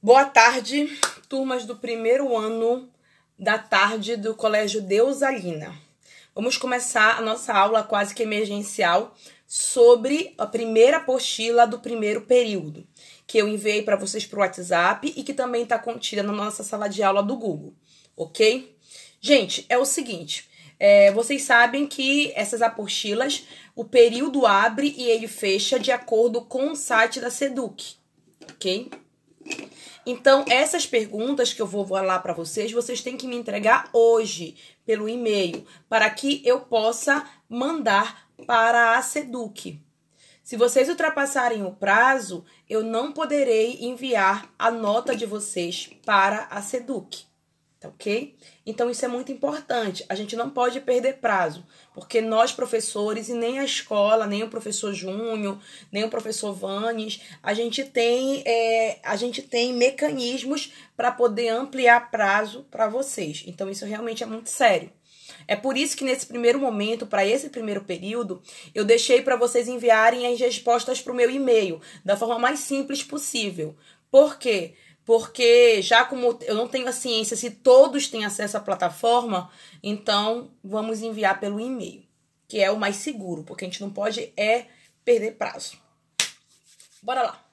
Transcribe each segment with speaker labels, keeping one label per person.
Speaker 1: Boa tarde, turmas do primeiro ano da tarde do Colégio Deusalina. Vamos começar a nossa aula quase que emergencial sobre a primeira apostila do primeiro período, que eu enviei para vocês para o WhatsApp e que também está contida na nossa sala de aula do Google, ok? Gente, é o seguinte, é, vocês sabem que essas apostilas, o período abre e ele fecha de acordo com o site da Seduc, ok? Então, essas perguntas que eu vou falar para vocês, vocês têm que me entregar hoje pelo e-mail, para que eu possa mandar para a Seduc. Se vocês ultrapassarem o prazo, eu não poderei enviar a nota de vocês para a Seduc. Tá ok? Então isso é muito importante. A gente não pode perder prazo, porque nós professores e nem a escola, nem o professor Júnior, nem o professor Vanes, a gente tem é, a gente tem mecanismos para poder ampliar prazo para vocês. Então isso realmente é muito sério. É por isso que nesse primeiro momento, para esse primeiro período, eu deixei para vocês enviarem as respostas para o meu e-mail da forma mais simples possível. Por quê? porque já como eu não tenho a ciência se todos têm acesso à plataforma, então vamos enviar pelo e-mail, que é o mais seguro, porque a gente não pode é perder prazo. Bora lá.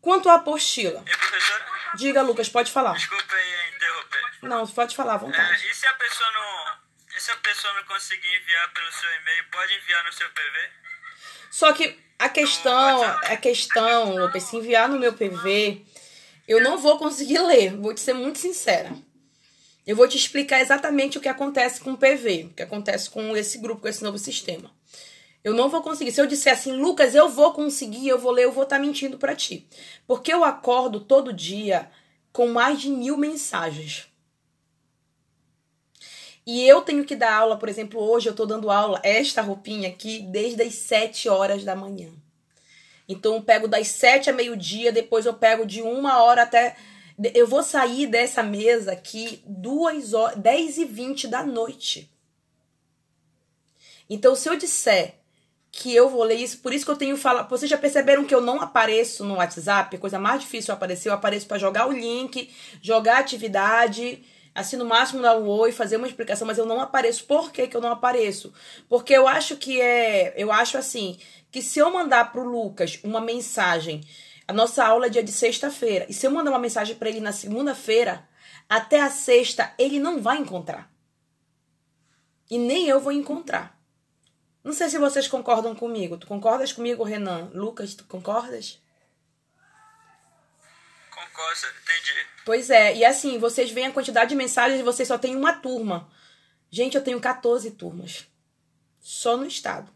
Speaker 1: Quanto à apostila.
Speaker 2: E,
Speaker 1: Diga, Lucas, pode falar.
Speaker 2: Desculpa aí interromper.
Speaker 1: Não, pode falar à vontade.
Speaker 2: É, e se a pessoa não. Se a pessoa não conseguir enviar pelo seu e-mail, pode enviar no seu PV?
Speaker 1: Só que a questão, a questão, Lucas, se enviar no meu PV, eu não vou conseguir ler, vou te ser muito sincera. Eu vou te explicar exatamente o que acontece com o PV, o que acontece com esse grupo, com esse novo sistema. Eu não vou conseguir. Se eu disser assim, Lucas, eu vou conseguir, eu vou ler, eu vou estar tá mentindo para ti. Porque eu acordo todo dia com mais de mil mensagens. E eu tenho que dar aula, por exemplo, hoje eu tô dando aula, esta roupinha aqui, desde as 7 horas da manhã. Então eu pego das 7 a meio-dia, depois eu pego de uma hora até. Eu vou sair dessa mesa aqui duas horas, 10 e 20 da noite. Então, se eu disser que eu vou ler isso, por isso que eu tenho falar. Vocês já perceberam que eu não apareço no WhatsApp? Coisa mais difícil aparecer, eu apareço para jogar o link, jogar a atividade assim, no máximo dar um oi, fazer uma explicação, mas eu não apareço. Por que, que eu não apareço? Porque eu acho que é. Eu acho assim, que se eu mandar pro Lucas uma mensagem, a nossa aula é dia de sexta-feira, e se eu mandar uma mensagem para ele na segunda-feira, até a sexta ele não vai encontrar. E nem eu vou encontrar. Não sei se vocês concordam comigo. Tu concordas comigo, Renan? Lucas, tu concordas?
Speaker 2: Concordo, entendi.
Speaker 1: Pois é, e assim, vocês veem a quantidade de mensagens e vocês só têm uma turma. Gente, eu tenho 14 turmas. Só no estado.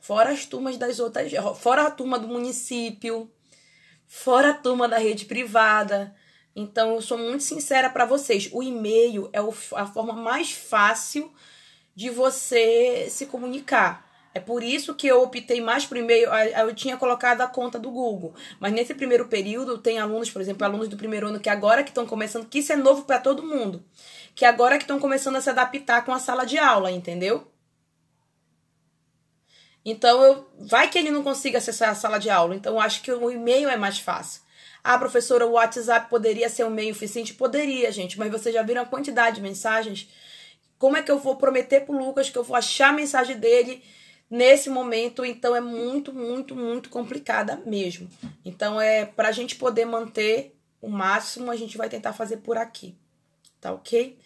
Speaker 1: Fora as turmas das outras. Fora a turma do município. Fora a turma da rede privada. Então, eu sou muito sincera para vocês. O e-mail é a forma mais fácil de você se comunicar. É por isso que eu optei mais por e-mail. Eu tinha colocado a conta do Google. Mas nesse primeiro período, tem alunos, por exemplo, alunos do primeiro ano que agora que estão começando, que isso é novo para todo mundo. Que agora que estão começando a se adaptar com a sala de aula, entendeu? Então, eu, vai que ele não consiga acessar a sala de aula. Então, eu acho que o e-mail é mais fácil. Ah, professora, o WhatsApp poderia ser um meio eficiente? Poderia, gente. Mas vocês já viram a quantidade de mensagens? Como é que eu vou prometer pro Lucas que eu vou achar a mensagem dele nesse momento, então é muito, muito, muito complicada mesmo. Então é para a gente poder manter o máximo, a gente vai tentar fazer por aqui, tá ok?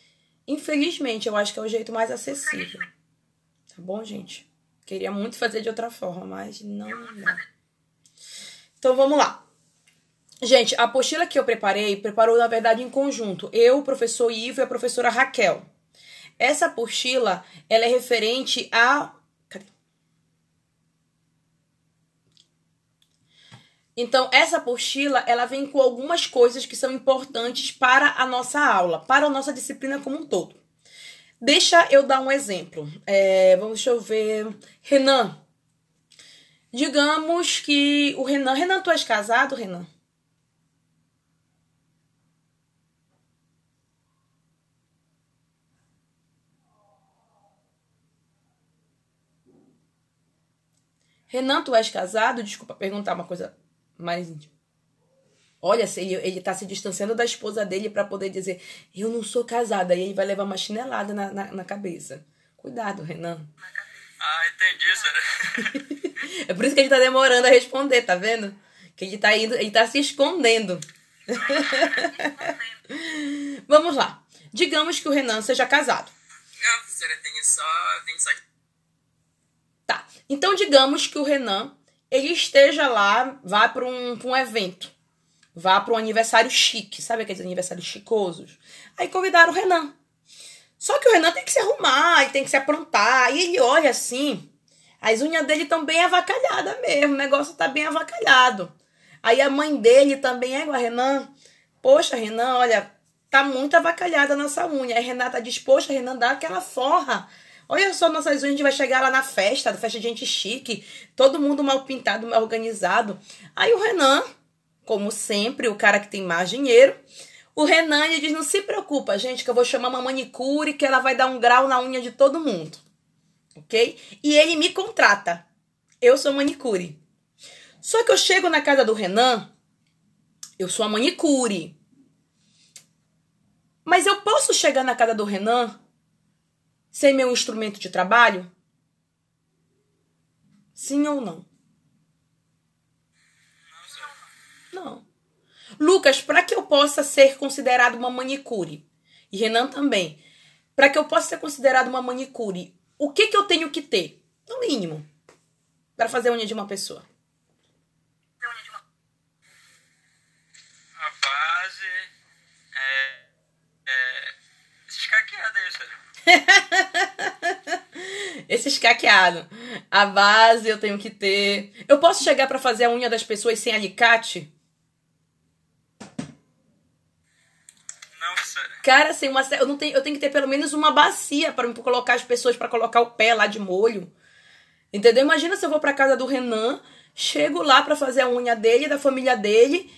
Speaker 1: Infelizmente, eu acho que é o jeito mais acessível. Tá bom, gente? Queria muito fazer de outra forma, mas não dá. Então vamos lá. Gente, a apostila que eu preparei, preparou na verdade em conjunto. Eu, o professor Ivo e a professora Raquel. Essa apostila, ela é referente a Então, essa apostila, ela vem com algumas coisas que são importantes para a nossa aula, para a nossa disciplina como um todo. Deixa eu dar um exemplo. É, vamos, deixa eu ver. Renan. Digamos que o Renan. Renan, tu és casado, Renan? Renan, tu és casado? Desculpa perguntar uma coisa mais íntimo. Olha, ele, ele tá se distanciando da esposa dele para poder dizer, eu não sou casada. E ele vai levar uma chinelada na, na, na cabeça. Cuidado, Renan.
Speaker 2: Ah, entendi, senhora.
Speaker 1: é por isso que ele tá demorando a responder, tá vendo? Que ele tá indo, ele tá se escondendo. Vamos lá. Digamos que o Renan seja casado.
Speaker 2: Não, professora, tem só, tem só...
Speaker 1: Tá. Então digamos que o Renan ele esteja lá, vá para um, um evento. Vá para um aniversário chique, sabe aqueles aniversários chicosos? Aí convidaram o Renan. Só que o Renan tem que se arrumar, e tem que se aprontar. E ele olha assim, as unhas dele estão bem avacalhadas mesmo, o negócio tá bem avacalhado. Aí a mãe dele também é igual a Renan. Poxa, Renan, olha, tá muito avacalhada a nossa unha. Aí Renata diz, poxa, Renan, dá aquela forra. Olha só nossas unhas, a gente vai chegar lá na festa, festa de gente chique, todo mundo mal pintado, mal organizado. Aí o Renan como sempre, o cara que tem mais dinheiro. O Renan ele diz: não se preocupa, gente, que eu vou chamar uma manicure que ela vai dar um grau na unha de todo mundo. Ok? E ele me contrata. Eu sou manicure. Só que eu chego na casa do Renan, eu sou a manicure. Mas eu posso chegar na casa do Renan sem meu instrumento de trabalho? Sim ou não? Não. Lucas, para que eu possa ser considerado uma manicure, e Renan também, para que eu possa ser considerado uma manicure, o que, que eu tenho que ter? No mínimo, para fazer a unha de uma pessoa.
Speaker 2: A base é, é esse escaqueado aí, senhora.
Speaker 1: Esse escaqueado. A base eu tenho que ter. Eu posso chegar para fazer a unha das pessoas sem alicate? Cara, sem uma eu não tenho, eu tenho que ter pelo menos uma bacia para colocar as pessoas para colocar o pé lá de molho. Entendeu? Imagina se eu vou para casa do Renan, chego lá para fazer a unha dele, da família dele,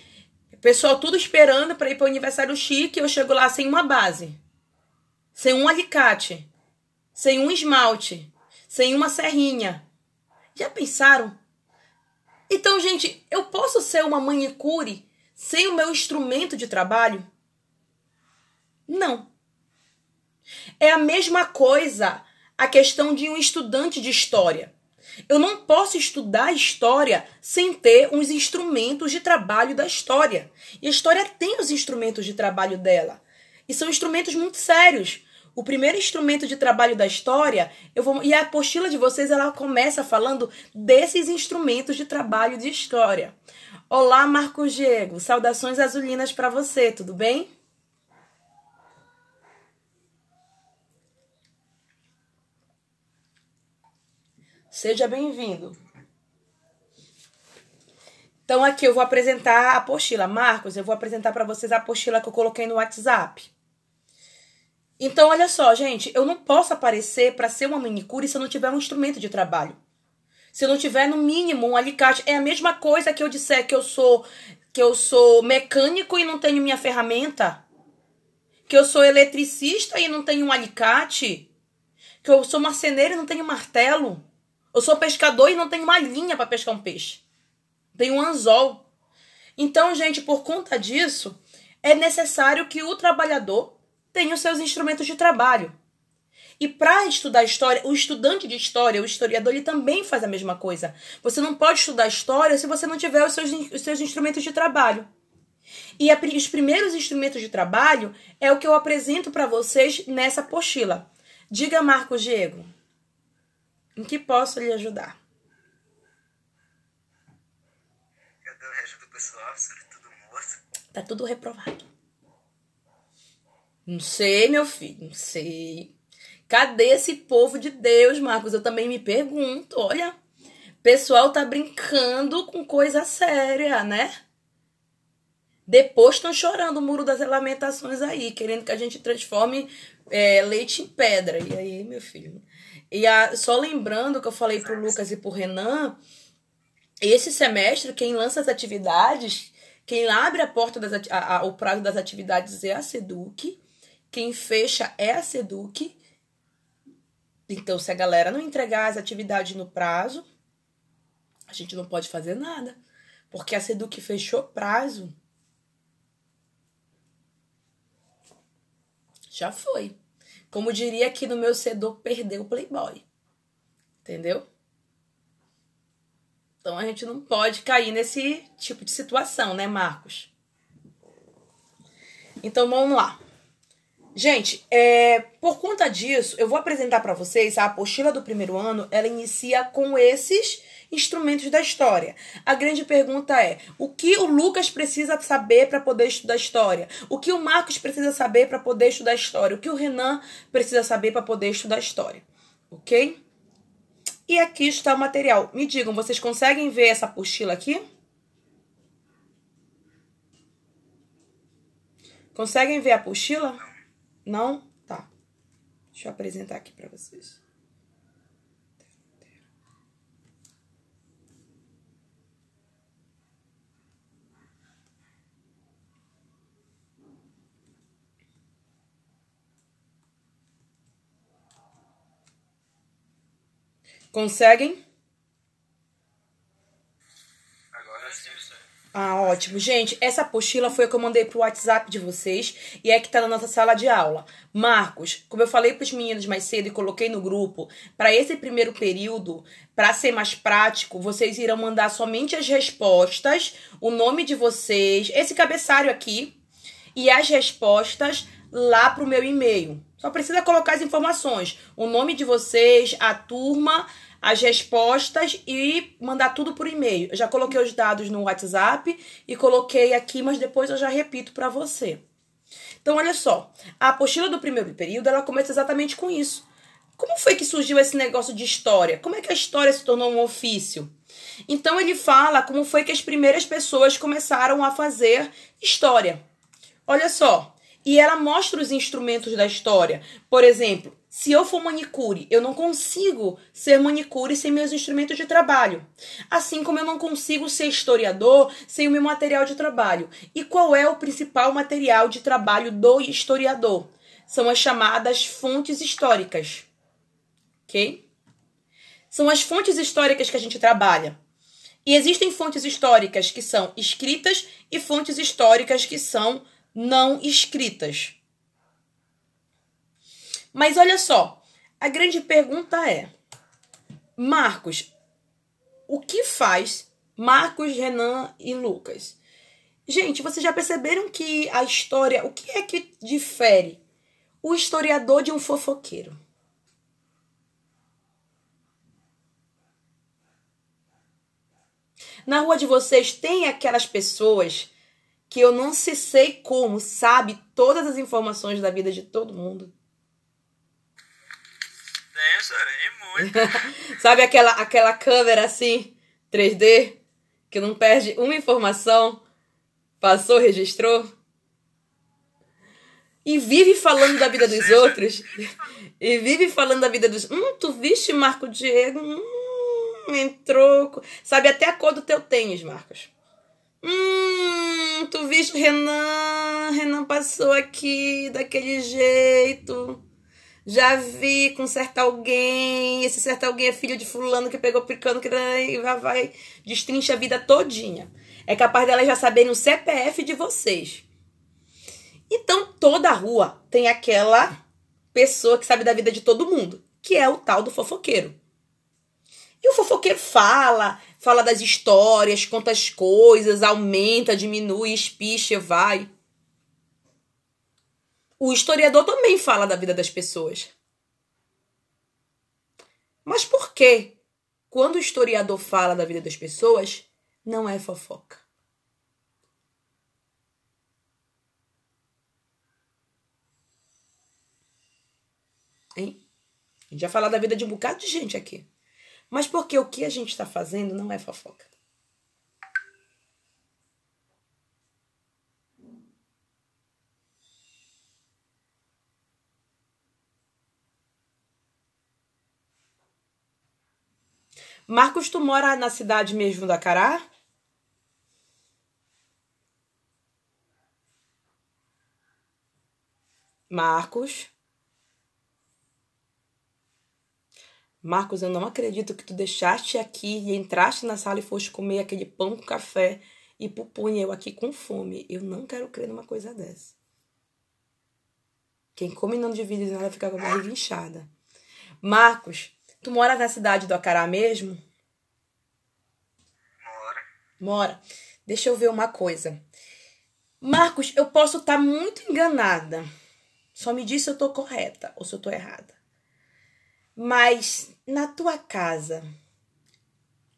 Speaker 1: pessoal tudo esperando para ir para o aniversário chique, eu chego lá sem uma base, sem um alicate, sem um esmalte, sem uma serrinha. Já pensaram? Então, gente, eu posso ser uma manicure sem o meu instrumento de trabalho? Não. É a mesma coisa a questão de um estudante de história. Eu não posso estudar história sem ter uns instrumentos de trabalho da história. E a história tem os instrumentos de trabalho dela. E são instrumentos muito sérios. O primeiro instrumento de trabalho da história, eu vou e a apostila de vocês ela começa falando desses instrumentos de trabalho de história. Olá, Marcos Diego. Saudações azulinas para você, tudo bem? Seja bem-vindo. Então aqui eu vou apresentar a apostila. Marcos, eu vou apresentar para vocês a apostila que eu coloquei no WhatsApp. Então olha só, gente, eu não posso aparecer para ser uma manicure se eu não tiver um instrumento de trabalho. Se eu não tiver no mínimo um alicate, é a mesma coisa que eu disser que eu sou que eu sou mecânico e não tenho minha ferramenta, que eu sou eletricista e não tenho um alicate, que eu sou marceneiro e não tenho martelo. Eu sou pescador e não tenho uma linha para pescar um peixe. Tenho um anzol. Então, gente, por conta disso, é necessário que o trabalhador tenha os seus instrumentos de trabalho. E para estudar história, o estudante de história, o historiador, ele também faz a mesma coisa. Você não pode estudar história se você não tiver os seus, os seus instrumentos de trabalho. E a, os primeiros instrumentos de trabalho é o que eu apresento para vocês nessa apostila. Diga, Marcos Diego. Em que posso lhe ajudar?
Speaker 2: Cadê o resto do pessoal? Será tudo morto?
Speaker 1: Tá tudo reprovado. Não sei, meu filho, não sei. Cadê esse povo de Deus, Marcos? Eu também me pergunto, olha. Pessoal tá brincando com coisa séria, né? Depois estão chorando o muro das lamentações aí, querendo que a gente transforme é, leite em pedra. E aí, meu filho, e a, só lembrando que eu falei pro Lucas e pro Renan, esse semestre, quem lança as atividades, quem abre a porta das a, a, o prazo das atividades é a Seduc, quem fecha é a SEDUC. Então, se a galera não entregar as atividades no prazo, a gente não pode fazer nada. Porque a SEDUC fechou prazo. Já foi. Como diria aqui no meu SEDUC, perdeu o Playboy. Entendeu? Então a gente não pode cair nesse tipo de situação, né, Marcos? Então vamos lá. Gente, é, por conta disso, eu vou apresentar para vocês a apostila do primeiro ano. Ela inicia com esses instrumentos da história. A grande pergunta é: o que o Lucas precisa saber para poder estudar história? O que o Marcos precisa saber para poder estudar história? O que o Renan precisa saber para poder estudar história? Ok? E aqui está o material. Me digam, vocês conseguem ver essa apostila aqui? Conseguem ver a apostila? Não? Tá. Deixa eu apresentar aqui para vocês. Conseguem?
Speaker 2: Agora sim, senhor.
Speaker 1: Ah, ótimo. Gente, essa apostila foi a que eu mandei pro WhatsApp de vocês e é que tá na nossa sala de aula. Marcos, como eu falei pros meninos mais cedo e coloquei no grupo, para esse primeiro período, para ser mais prático, vocês irão mandar somente as respostas, o nome de vocês, esse cabeçalho aqui e as respostas lá pro meu e-mail. Só precisa colocar as informações, o nome de vocês, a turma, as respostas e mandar tudo por e-mail. Eu já coloquei os dados no WhatsApp e coloquei aqui, mas depois eu já repito para você. Então, olha só, a apostila do primeiro período, ela começa exatamente com isso. Como foi que surgiu esse negócio de história? Como é que a história se tornou um ofício? Então ele fala como foi que as primeiras pessoas começaram a fazer história. Olha só, e ela mostra os instrumentos da história. Por exemplo, se eu for manicure, eu não consigo ser manicure sem meus instrumentos de trabalho. Assim como eu não consigo ser historiador sem o meu material de trabalho. E qual é o principal material de trabalho do historiador? São as chamadas fontes históricas. Ok? São as fontes históricas que a gente trabalha. E existem fontes históricas que são escritas e fontes históricas que são não escritas. Mas olha só, a grande pergunta é: Marcos, o que faz Marcos, Renan e Lucas? Gente, vocês já perceberam que a história, o que é que difere o historiador de um fofoqueiro? Na rua de vocês tem aquelas pessoas que eu não se sei como sabe todas as informações da vida de todo mundo.
Speaker 2: E muito.
Speaker 1: sabe aquela, aquela câmera assim, 3D, que não perde uma informação, passou, registrou? E vive falando da vida dos outros. E vive falando da vida dos. Hum, tu viste Marco Diego? Hum, entrou. Sabe até a cor do teu tênis, Marcos. Hum, tu viste Renan? Renan passou aqui daquele jeito. Já vi com certo alguém. Esse certo alguém é filho de fulano que pegou picando que e vai, vai destrincha a vida todinha. É capaz dela já saberem o CPF de vocês. Então toda rua tem aquela pessoa que sabe da vida de todo mundo, que é o tal do fofoqueiro. E o fofoqueiro fala, fala das histórias, conta as coisas, aumenta, diminui, espicha, vai. O historiador também fala da vida das pessoas. Mas por que, quando o historiador fala da vida das pessoas, não é fofoca? Hein? A gente já falou da vida de um bocado de gente aqui. Mas porque o que a gente está fazendo não é fofoca. Marcos, tu mora na cidade mesmo da Cará? Marcos. Marcos, eu não acredito que tu deixaste aqui e entraste na sala e foste comer aquele pão com café e pupunha eu aqui com fome. Eu não quero crer numa coisa dessa. Quem come não divide nada fica com a barriga inchada. Marcos, tu mora na cidade do Acará mesmo?
Speaker 2: Mora.
Speaker 1: Mora. Deixa eu ver uma coisa. Marcos, eu posso estar muito enganada. Só me diz se eu tô correta ou se eu tô errada. Mas na tua casa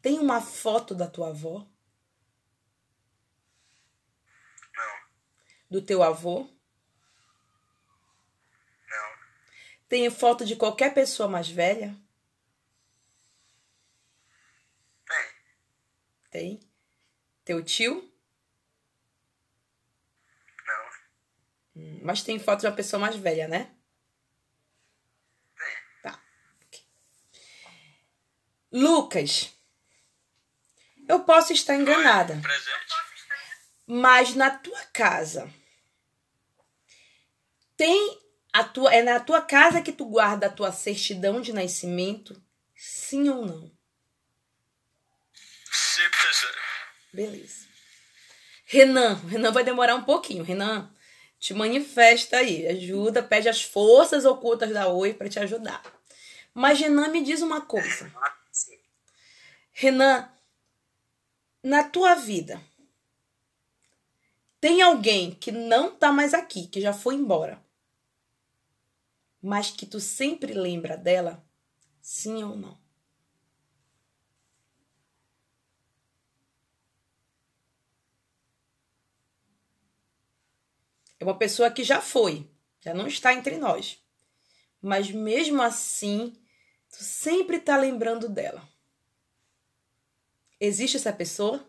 Speaker 1: tem uma foto da tua avó?
Speaker 2: Não.
Speaker 1: Do teu avô?
Speaker 2: Não.
Speaker 1: Tem foto de qualquer pessoa mais velha?
Speaker 2: Tem.
Speaker 1: Tem. Teu tio?
Speaker 2: Não.
Speaker 1: Hum, Mas tem foto de uma pessoa mais velha, né?
Speaker 2: Tem.
Speaker 1: Tá. Lucas, eu posso estar enganada,
Speaker 2: Presente.
Speaker 1: mas na tua casa tem a tua é na tua casa que tu guarda a tua certidão de nascimento? Sim ou não? Beleza. Renan, Renan vai demorar um pouquinho. Renan, te manifesta aí, ajuda, pede as forças ocultas da Oi para te ajudar. Mas Renan me diz uma coisa.
Speaker 2: Sim.
Speaker 1: Renan, na tua vida, tem alguém que não tá mais aqui, que já foi embora, mas que tu sempre lembra dela? Sim ou não? É uma pessoa que já foi, já não está entre nós. Mas mesmo assim, tu sempre tá lembrando dela. Existe essa pessoa?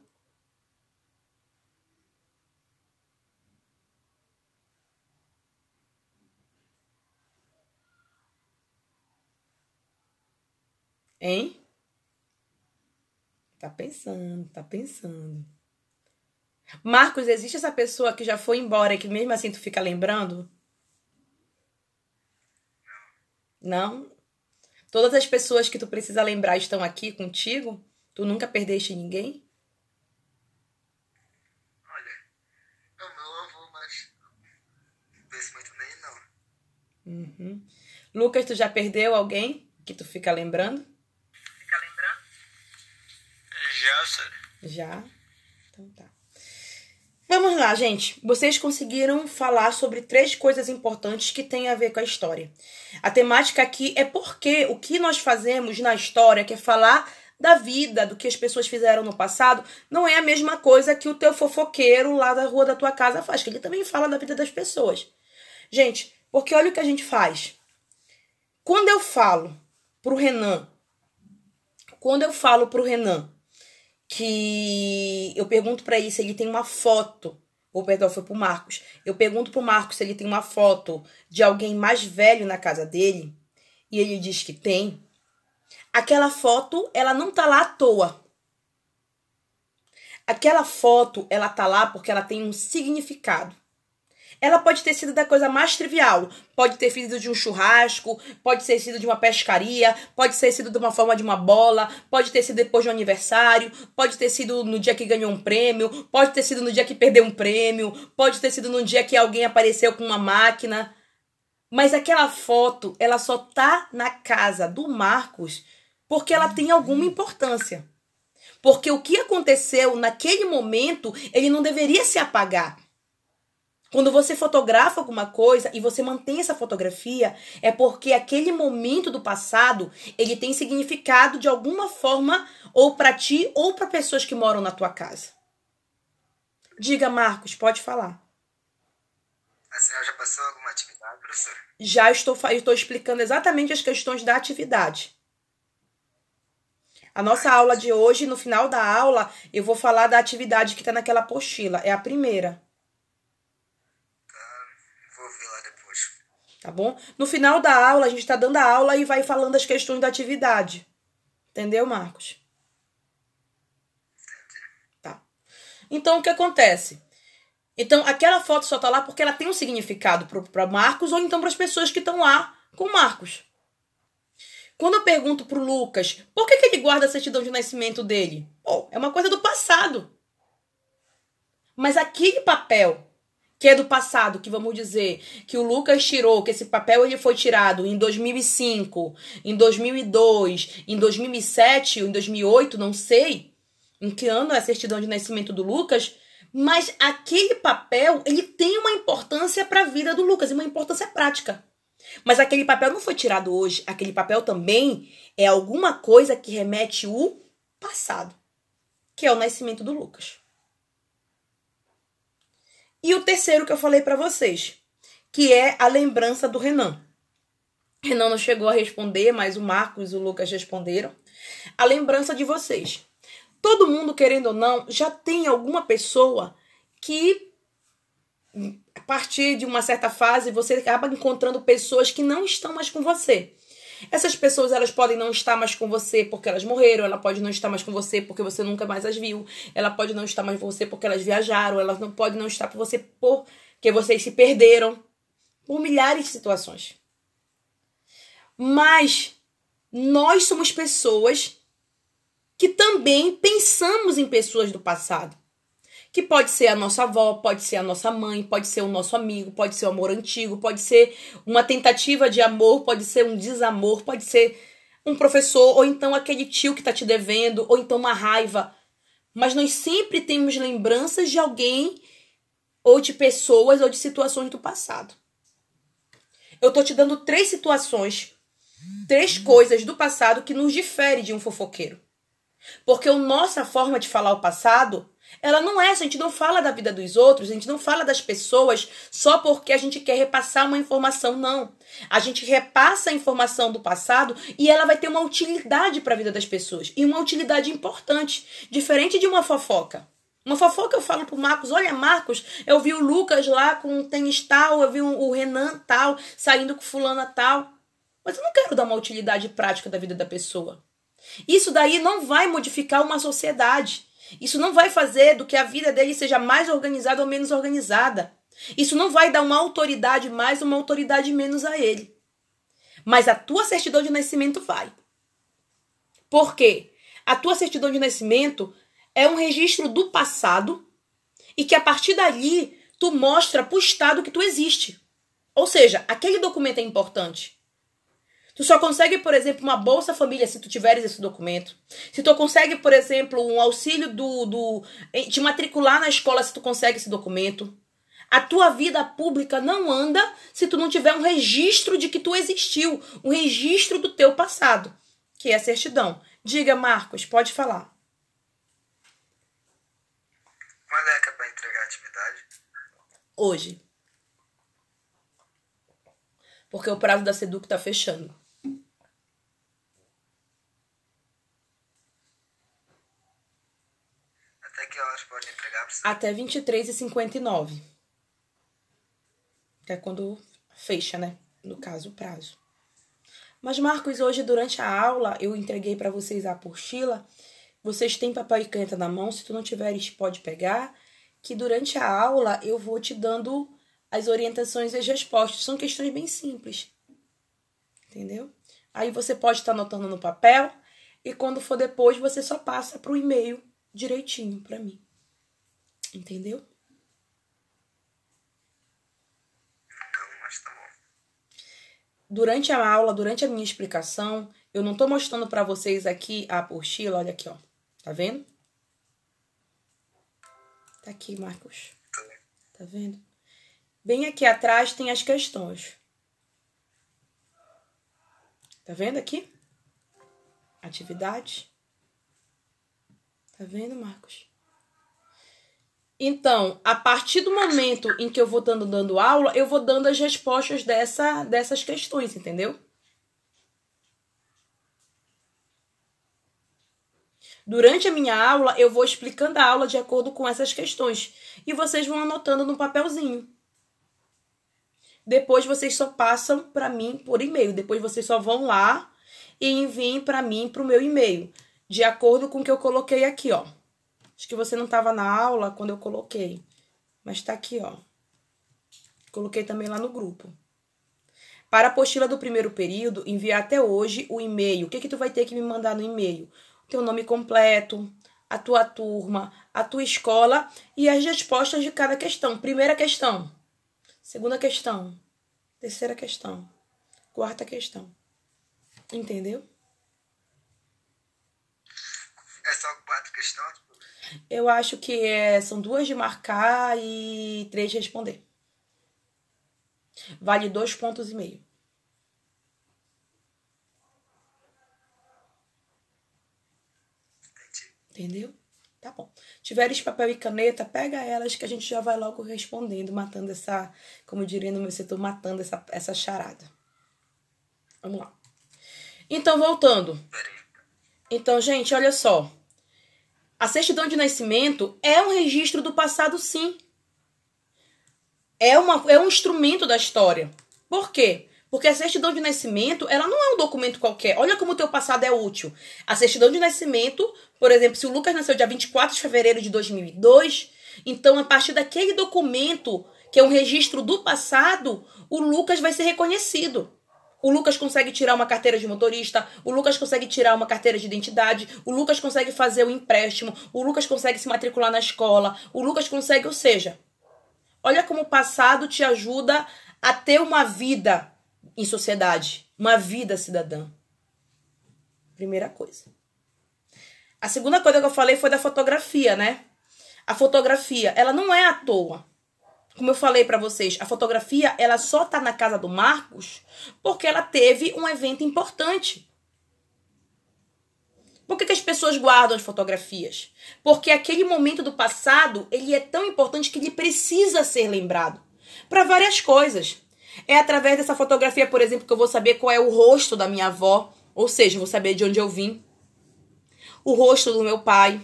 Speaker 1: Hein? Tá pensando, tá pensando. Marcos, existe essa pessoa que já foi embora e que mesmo assim tu fica lembrando? Não? Todas as pessoas que tu precisa lembrar estão aqui contigo? Tu nunca perdeste ninguém?
Speaker 2: Olha, não, meu avô, mas não penso muito nele, não.
Speaker 1: Uhum. Lucas, tu já perdeu alguém que tu fica lembrando?
Speaker 2: Fica lembrando? Já, senhor.
Speaker 1: Já? Então tá. Vamos lá, gente. Vocês conseguiram falar sobre três coisas importantes que têm a ver com a história. A temática aqui é porque o que nós fazemos na história, que é falar da vida, do que as pessoas fizeram no passado, não é a mesma coisa que o teu fofoqueiro lá da rua da tua casa faz, que ele também fala da vida das pessoas. Gente, porque olha o que a gente faz. Quando eu falo pro Renan, quando eu falo pro Renan que eu pergunto pra ele se ele tem uma foto, ou perdão, foi pro Marcos. Eu pergunto pro Marcos se ele tem uma foto de alguém mais velho na casa dele, e ele diz que tem. Aquela foto, ela não tá lá à toa. Aquela foto, ela tá lá porque ela tem um significado. Ela pode ter sido da coisa mais trivial. Pode ter sido de um churrasco, pode ter sido de uma pescaria, pode ter sido de uma forma de uma bola, pode ter sido depois de um aniversário, pode ter sido no dia que ganhou um prêmio, pode ter sido no dia que perdeu um prêmio, pode ter sido no dia que alguém apareceu com uma máquina. Mas aquela foto, ela só tá na casa do Marcos porque ela tem alguma importância. Porque o que aconteceu naquele momento, ele não deveria se apagar. Quando você fotografa alguma coisa e você mantém essa fotografia, é porque aquele momento do passado, ele tem significado de alguma forma ou para ti ou para pessoas que moram na tua casa. Diga, Marcos, pode falar.
Speaker 2: A senhora já passou alguma atividade, professor?
Speaker 1: Já estou, estou explicando exatamente as questões da atividade. A nossa aula de hoje, no final da aula, eu vou falar da atividade que está naquela apostila. É a primeira.
Speaker 2: Vou ver lá depois.
Speaker 1: Tá bom? No final da aula, a gente tá dando a aula e vai falando as questões da atividade. Entendeu, Marcos? Tá. Então, o que acontece? Então, aquela foto só tá lá porque ela tem um significado pro, pra Marcos ou então para as pessoas que estão lá com Marcos. Quando eu pergunto pro Lucas por que, que ele guarda a certidão de nascimento dele, pô, é uma coisa do passado. Mas aquele papel que é do passado, que vamos dizer que o Lucas tirou, que esse papel ele foi tirado em 2005, em 2002, em 2007 ou em 2008, não sei em que ano é a certidão de nascimento do Lucas, mas aquele papel ele tem uma importância para a vida do Lucas, uma importância prática. Mas aquele papel não foi tirado hoje, aquele papel também é alguma coisa que remete o passado, que é o nascimento do Lucas. E o terceiro que eu falei para vocês, que é a lembrança do Renan. Renan não chegou a responder, mas o Marcos e o Lucas responderam. A lembrança de vocês. Todo mundo, querendo ou não, já tem alguma pessoa que, a partir de uma certa fase, você acaba encontrando pessoas que não estão mais com você. Essas pessoas elas podem não estar mais com você porque elas morreram, ela pode não estar mais com você porque você nunca mais as viu, ela pode não estar mais com você porque elas viajaram, elas não podem não estar com você porque vocês se perderam, por milhares de situações. Mas nós somos pessoas que também pensamos em pessoas do passado que pode ser a nossa avó, pode ser a nossa mãe, pode ser o nosso amigo, pode ser o amor antigo, pode ser uma tentativa de amor, pode ser um desamor, pode ser um professor, ou então aquele tio que está te devendo, ou então uma raiva. Mas nós sempre temos lembranças de alguém, ou de pessoas, ou de situações do passado. Eu tô te dando três situações, três coisas do passado que nos difere de um fofoqueiro. Porque a nossa forma de falar o passado ela não é, a gente não fala da vida dos outros, a gente não fala das pessoas só porque a gente quer repassar uma informação, não. A gente repassa a informação do passado e ela vai ter uma utilidade para a vida das pessoas e uma utilidade importante, diferente de uma fofoca. Uma fofoca eu falo pro Marcos, olha Marcos, eu vi o Lucas lá com o tênis tal, eu vi o Renan tal, saindo com fulana tal. Mas eu não quero dar uma utilidade prática da vida da pessoa. Isso daí não vai modificar uma sociedade. Isso não vai fazer do que a vida dele seja mais organizada ou menos organizada. Isso não vai dar uma autoridade mais uma autoridade menos a ele. Mas a tua certidão de nascimento vai. Por quê? A tua certidão de nascimento é um registro do passado e que a partir dali tu mostra para o Estado que tu existe. Ou seja, aquele documento é importante. Tu só consegue, por exemplo, uma Bolsa Família se tu tiveres esse documento. Se tu consegue, por exemplo, um auxílio do, do te matricular na escola se tu consegue esse documento. A tua vida pública não anda se tu não tiver um registro de que tu existiu, um registro do teu passado, que é a certidão. Diga, Marcos, pode falar.
Speaker 2: Quando é que é para entregar a atividade?
Speaker 1: Hoje. Porque o prazo da Seduc tá fechando.
Speaker 2: que horas pode entregar?
Speaker 1: Até 23h59. Que é quando fecha, né? No caso, o prazo. Mas, Marcos, hoje durante a aula eu entreguei para vocês a apostila. Vocês têm papel e caneta na mão. Se tu não tiveres, pode pegar. Que durante a aula eu vou te dando as orientações e as respostas. São questões bem simples. Entendeu? Aí você pode estar anotando no papel e quando for depois você só passa para o e-mail direitinho para mim. Entendeu? Durante a aula, durante a minha explicação, eu não tô mostrando para vocês aqui a apostila, olha aqui, ó. Tá vendo? Tá aqui, Marcos. Tá vendo? Bem aqui atrás tem as questões. Tá vendo aqui? Atividade. Tá vendo, Marcos? Então, a partir do momento em que eu vou dando, dando aula, eu vou dando as respostas dessa, dessas questões, entendeu? Durante a minha aula, eu vou explicando a aula de acordo com essas questões. E vocês vão anotando no papelzinho. Depois vocês só passam para mim por e-mail. Depois vocês só vão lá e enviem para mim para o meu e-mail de acordo com o que eu coloquei aqui, ó. Acho que você não estava na aula quando eu coloquei, mas tá aqui, ó. Coloquei também lá no grupo. Para a apostila do primeiro período, enviar até hoje o e-mail. O que que tu vai ter que me mandar no e-mail? O teu nome completo, a tua turma, a tua escola e as respostas de cada questão. Primeira questão, segunda questão, terceira questão, quarta questão. Entendeu?
Speaker 2: É só quatro questões?
Speaker 1: Eu acho que é, são duas de marcar e três de responder. Vale dois pontos e meio. Entendeu? Tá bom. Tiveres papel e caneta, pega elas que a gente já vai logo respondendo, matando essa, como diria no meu setor, matando essa, essa charada. Vamos lá. Então, voltando. Então, gente, olha só. A certidão de nascimento é um registro do passado, sim. É, uma, é um instrumento da história. Por quê? Porque a certidão de nascimento, ela não é um documento qualquer. Olha como o teu passado é útil. A certidão de nascimento, por exemplo, se o Lucas nasceu dia 24 de fevereiro de 2002, então a partir daquele documento, que é um registro do passado, o Lucas vai ser reconhecido. O Lucas consegue tirar uma carteira de motorista, o Lucas consegue tirar uma carteira de identidade, o Lucas consegue fazer o um empréstimo, o Lucas consegue se matricular na escola, o Lucas consegue, ou seja, olha como o passado te ajuda a ter uma vida em sociedade, uma vida cidadã. Primeira coisa. A segunda coisa que eu falei foi da fotografia, né? A fotografia, ela não é à toa. Como eu falei para vocês, a fotografia ela só tá na casa do Marcos porque ela teve um evento importante. Por que, que as pessoas guardam as fotografias? Porque aquele momento do passado ele é tão importante que ele precisa ser lembrado para várias coisas. É através dessa fotografia, por exemplo, que eu vou saber qual é o rosto da minha avó, ou seja, vou saber de onde eu vim, o rosto do meu pai,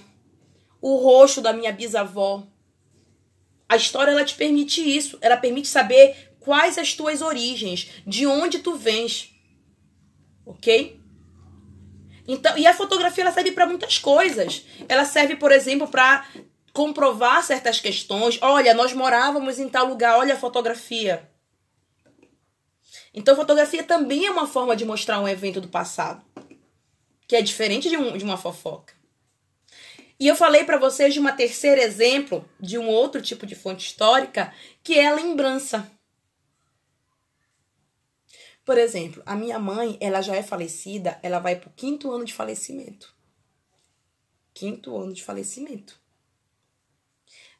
Speaker 1: o rosto da minha bisavó, a história ela te permite isso, ela permite saber quais as tuas origens, de onde tu vens. OK? Então, e a fotografia ela serve para muitas coisas. Ela serve, por exemplo, para comprovar certas questões. Olha, nós morávamos em tal lugar, olha a fotografia. Então, fotografia também é uma forma de mostrar um evento do passado, que é diferente de, um, de uma fofoca. E eu falei para vocês de uma terceira exemplo de um outro tipo de fonte histórica, que é a lembrança. Por exemplo, a minha mãe, ela já é falecida, ela vai pro quinto ano de falecimento. Quinto ano de falecimento.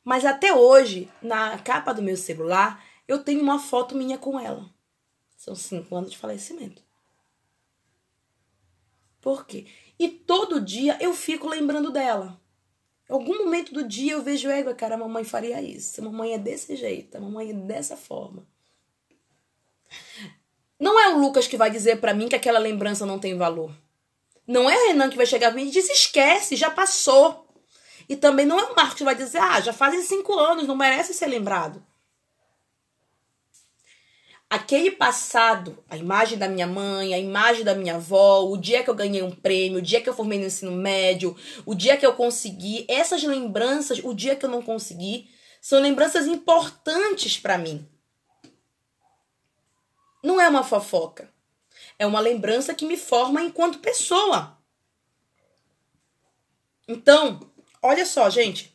Speaker 1: Mas até hoje, na capa do meu celular, eu tenho uma foto minha com ela. São cinco anos de falecimento. Por quê? E todo dia eu fico lembrando dela. Em algum momento do dia eu vejo, égua, cara, a mamãe faria isso. A mamãe é desse jeito, a mamãe é dessa forma. Não é o Lucas que vai dizer para mim que aquela lembrança não tem valor. Não é o Renan que vai chegar pra mim e dizer, esquece, já passou. E também não é o Marcos que vai dizer, ah, já fazem cinco anos, não merece ser lembrado aquele passado, a imagem da minha mãe, a imagem da minha avó, o dia que eu ganhei um prêmio, o dia que eu formei no ensino médio, o dia que eu consegui, essas lembranças, o dia que eu não consegui, são lembranças importantes para mim. Não é uma fofoca. É uma lembrança que me forma enquanto pessoa. Então, olha só, gente.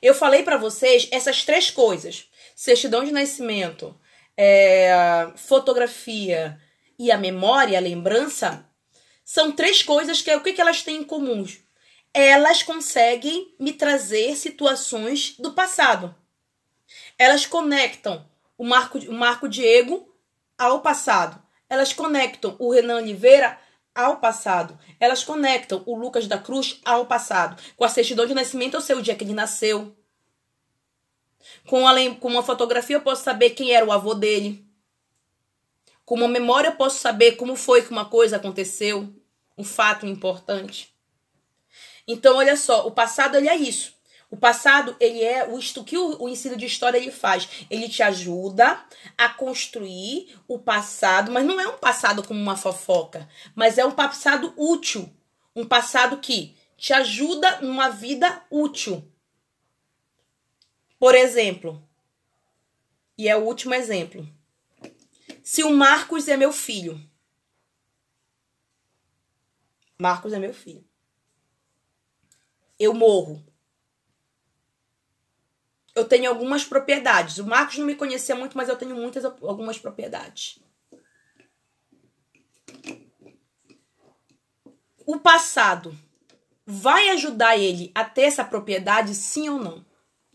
Speaker 1: Eu falei para vocês essas três coisas: certidão de nascimento, é, fotografia e a memória, a lembrança, são três coisas que é o que, que elas têm em comum. Elas conseguem me trazer situações do passado. Elas conectam o Marco, o Marco Diego ao passado. Elas conectam o Renan Oliveira ao passado. Elas conectam o Lucas da Cruz ao passado. Com a certidão de nascimento, eu sei o dia que ele nasceu. Com, além, com uma fotografia eu posso saber quem era o avô dele. Com uma memória eu posso saber como foi que uma coisa aconteceu, um fato importante. Então, olha só, o passado ele é isso. O passado, ele é o isto que o, o ensino de história ele faz. Ele te ajuda a construir o passado, mas não é um passado como uma fofoca, mas é um passado útil, um passado que te ajuda numa vida útil. Por exemplo, e é o último exemplo. Se o Marcos é meu filho, Marcos é meu filho. Eu morro. eu tenho algumas propriedades. O Marcos não me conhecia muito, mas eu tenho muitas algumas propriedades. O passado vai ajudar ele a ter essa propriedade, sim ou não?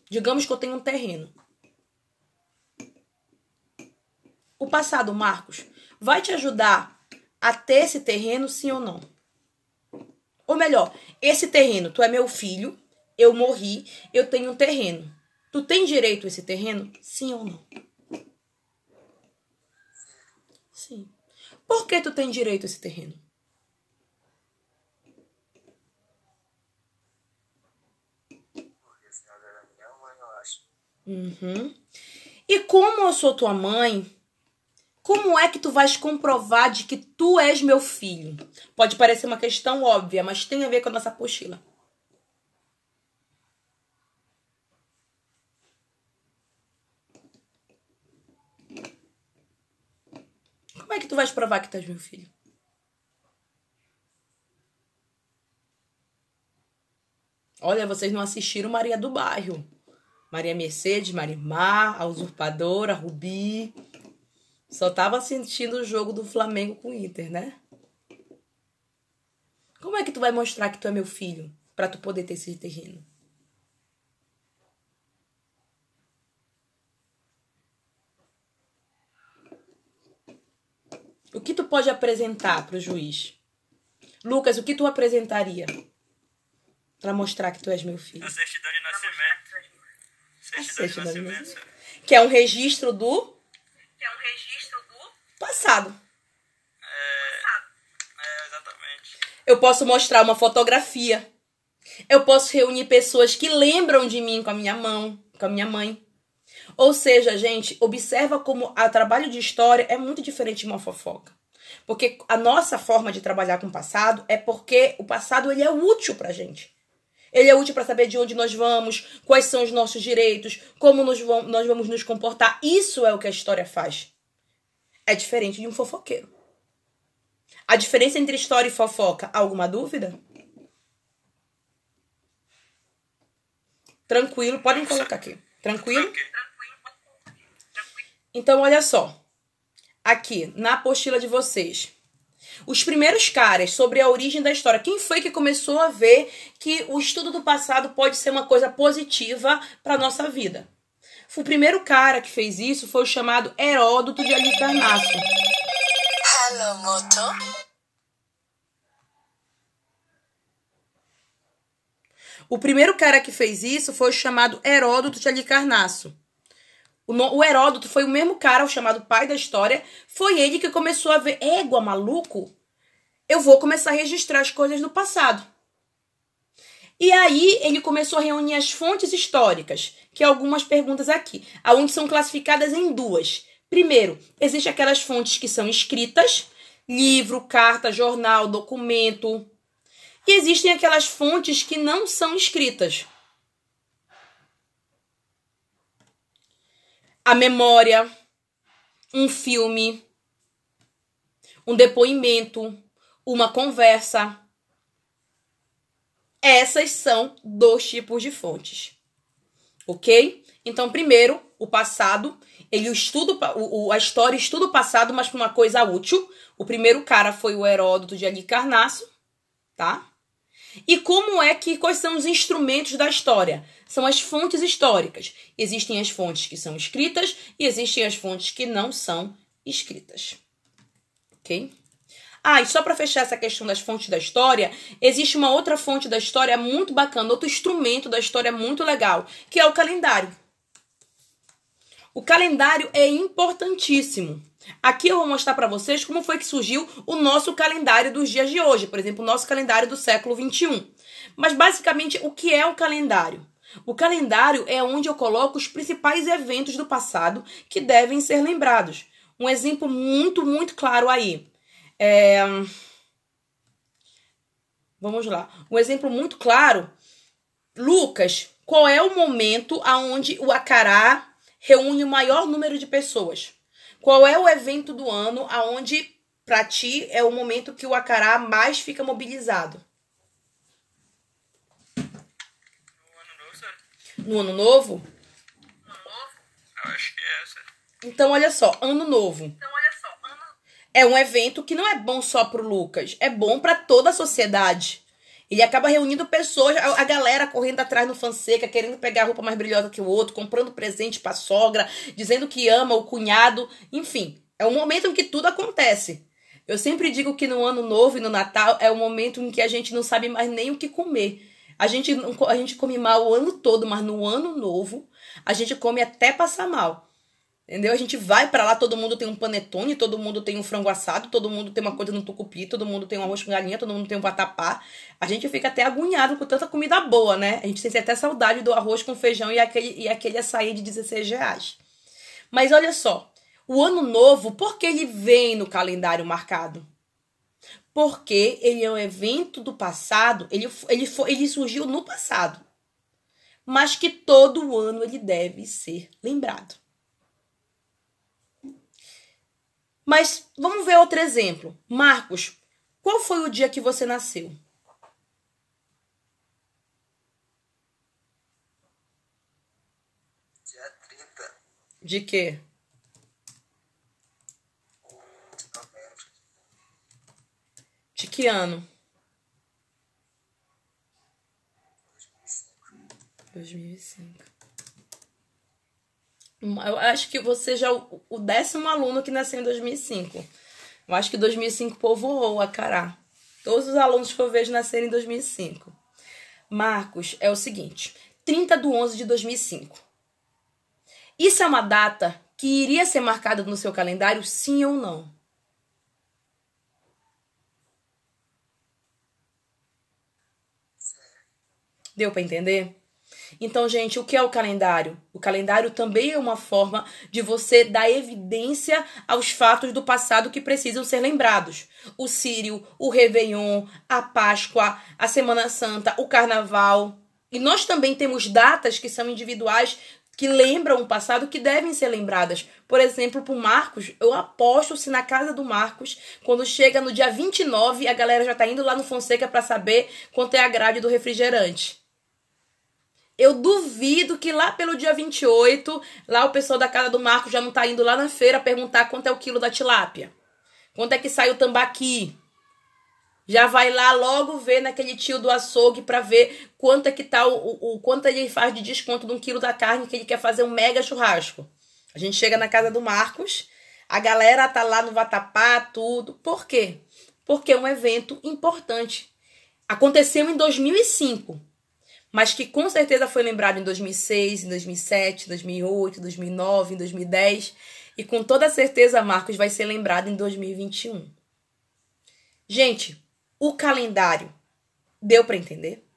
Speaker 1: Digamos que eu tenho um terreno. O passado, Marcos, vai te ajudar a ter esse terreno, sim ou não? Ou melhor, esse terreno, tu é meu filho, eu morri, eu tenho um terreno. Tu tem direito a esse terreno? Sim ou não? Sim. Por que tu tem direito a esse terreno? Uhum. E como eu sou tua mãe, como é que tu vais comprovar de que tu és meu filho? Pode parecer uma questão óbvia, mas tem a ver com a nossa apostila. Como é que tu vais provar que tu és meu filho? Olha, vocês não assistiram Maria do Bairro. Maria Mercedes, Marimar, a Usurpadora, Rubi. Só tava sentindo o jogo do Flamengo com o Inter, né? Como é que tu vai mostrar que tu é meu filho para tu poder ter esse terreno? O que tu pode apresentar para o juiz? Lucas, o que tu apresentaria para mostrar que tu és meu filho?
Speaker 2: A certidão de nascimento. Certidão de nascimento.
Speaker 1: Que é um registro do
Speaker 3: que é um registro do
Speaker 1: passado.
Speaker 2: É, é, exatamente.
Speaker 1: Eu posso mostrar uma fotografia. Eu posso reunir pessoas que lembram de mim com a minha mão, com a minha mãe. Ou seja, gente, observa como o trabalho de história é muito diferente de uma fofoca. Porque a nossa forma de trabalhar com o passado é porque o passado ele é útil pra gente. Ele é útil para saber de onde nós vamos, quais são os nossos direitos, como nós vamos, nos comportar. Isso é o que a história faz. É diferente de um fofoqueiro. A diferença entre história e fofoca, alguma dúvida? Tranquilo, podem colocar aqui. Tranquilo? Então, olha só. Aqui, na apostila de vocês. Os primeiros caras sobre a origem da história. Quem foi que começou a ver que o estudo do passado pode ser uma coisa positiva para nossa vida? O primeiro cara que fez isso foi o chamado Heródoto de Halicarnasso.
Speaker 3: Hello, Moto.
Speaker 1: O primeiro cara que fez isso foi o chamado Heródoto de Halicarnasso. O, Heródoto foi o mesmo cara, o chamado pai da história. Foi ele que começou a ver, égua, maluco, eu vou começar a registrar as coisas do passado. E aí ele começou a reunir as fontes históricas, que é algumas perguntas aqui, aonde são classificadas em duas. Primeiro, existem aquelas fontes que são escritas, livro, carta, jornal, documento. E existem aquelas fontes que não são escritas. A memória, um filme, um depoimento, uma conversa. Essas são dois tipos de fontes. Ok? Então, primeiro, o passado, ele estuda o, a história estuda o passado, mas para uma coisa útil. O primeiro cara foi o Heródoto de Halicarnasso, tá? E como é que quais são os instrumentos da história? São as fontes históricas. Existem as fontes que são escritas e existem as fontes que não são escritas. OK? Ah, e só para fechar essa questão das fontes da história, existe uma outra fonte da história muito bacana, outro instrumento da história muito legal, que é o calendário. O calendário é importantíssimo. Aqui eu vou mostrar para vocês como foi que surgiu o nosso calendário dos dias de hoje, por exemplo, o nosso calendário do século 21. Mas basicamente, o que é o calendário? O calendário é onde eu coloco os principais eventos do passado que devem ser lembrados. Um exemplo muito, muito claro aí. É... Vamos lá. Um exemplo muito claro. Lucas, qual é o momento aonde o Acará reúne o maior número de pessoas? Qual é o evento do ano aonde para ti é o momento que o Acará mais fica mobilizado?
Speaker 2: No ano novo,
Speaker 1: No ano novo?
Speaker 2: essa.
Speaker 1: Então, olha só, ano novo.
Speaker 3: Então, olha só. Ano...
Speaker 1: É um evento que não é bom só pro Lucas, é bom pra toda a sociedade. Ele acaba reunindo pessoas, a, a galera correndo atrás no Fanseca, querendo pegar a roupa mais brilhosa que o outro, comprando presente pra sogra, dizendo que ama o cunhado, enfim. É um momento em que tudo acontece. Eu sempre digo que no ano novo e no Natal é o momento em que a gente não sabe mais nem o que comer. A gente, a gente come mal o ano todo, mas no ano novo a gente come até passar mal. Entendeu? A gente vai pra lá, todo mundo tem um panetone, todo mundo tem um frango assado, todo mundo tem uma coisa no tucupi, todo mundo tem um arroz com galinha, todo mundo tem um vatapá. A gente fica até agoniado com tanta comida boa, né? A gente sente até saudade do arroz com feijão e aquele, e aquele açaí de 16 reais. Mas olha só, o ano novo, por que ele vem no calendário marcado? Porque ele é um evento do passado, ele, ele, foi, ele surgiu no passado. Mas que todo ano ele deve ser lembrado. Mas vamos ver outro exemplo. Marcos, qual foi o dia que você nasceu?
Speaker 4: Dia 30
Speaker 1: De quê?
Speaker 4: de novembro.
Speaker 1: De que ano? 2005. Eu acho que você já é o décimo aluno que nasceu em 2005. Eu acho que 2005 povoou a Cará. Todos os alunos que eu vejo nasceram em 2005. Marcos, é o seguinte: 30 de 11 de 2005. Isso é uma data que iria ser marcada no seu calendário, sim ou não? Deu para entender? Então, gente, o que é o calendário? O calendário também é uma forma de você dar evidência aos fatos do passado que precisam ser lembrados. O Sírio, o Réveillon, a Páscoa, a Semana Santa, o Carnaval. E nós também temos datas que são individuais que lembram o passado que devem ser lembradas. Por exemplo, para o Marcos, eu aposto se na casa do Marcos, quando chega no dia 29, a galera já tá indo lá no Fonseca para saber quanto é a grade do refrigerante. Eu duvido que lá pelo dia 28, lá o pessoal da casa do Marcos já não tá indo lá na feira perguntar quanto é o quilo da tilápia. Quanto é que sai o tambaqui? Já vai lá logo ver naquele tio do açougue para ver quanto é que tá o, o, o- quanto ele faz de desconto de um quilo da carne que ele quer fazer um mega churrasco. A gente chega na casa do Marcos, a galera tá lá no vatapá, tudo. Por quê? Porque é um evento importante. Aconteceu em 2005 mas que com certeza foi lembrado em 2006, em 2007, 2008, 2009, em 2010 e com toda certeza Marcos vai ser lembrado em 2021. Gente, o calendário deu para entender?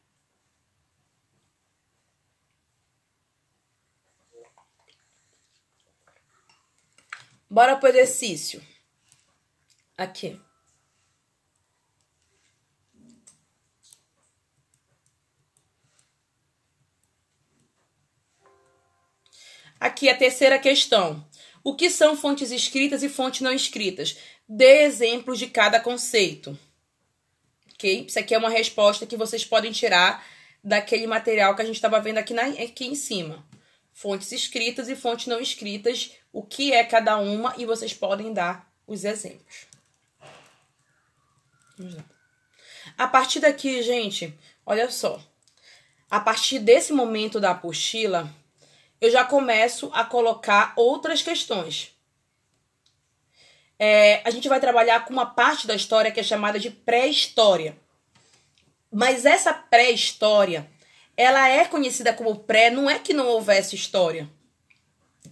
Speaker 1: Bora pro exercício. Aqui. Aqui a terceira questão. O que são fontes escritas e fontes não escritas? Dê exemplos de cada conceito. Ok? Isso aqui é uma resposta que vocês podem tirar daquele material que a gente estava vendo aqui, na, aqui em cima. Fontes escritas e fontes não escritas, o que é cada uma e vocês podem dar os exemplos. Vamos lá. A partir daqui, gente, olha só. A partir desse momento da apostila, eu já começo a colocar outras questões. É, a gente vai trabalhar com uma parte da história que é chamada de pré-história. Mas essa pré-história, ela é conhecida como pré, não é que não houvesse história.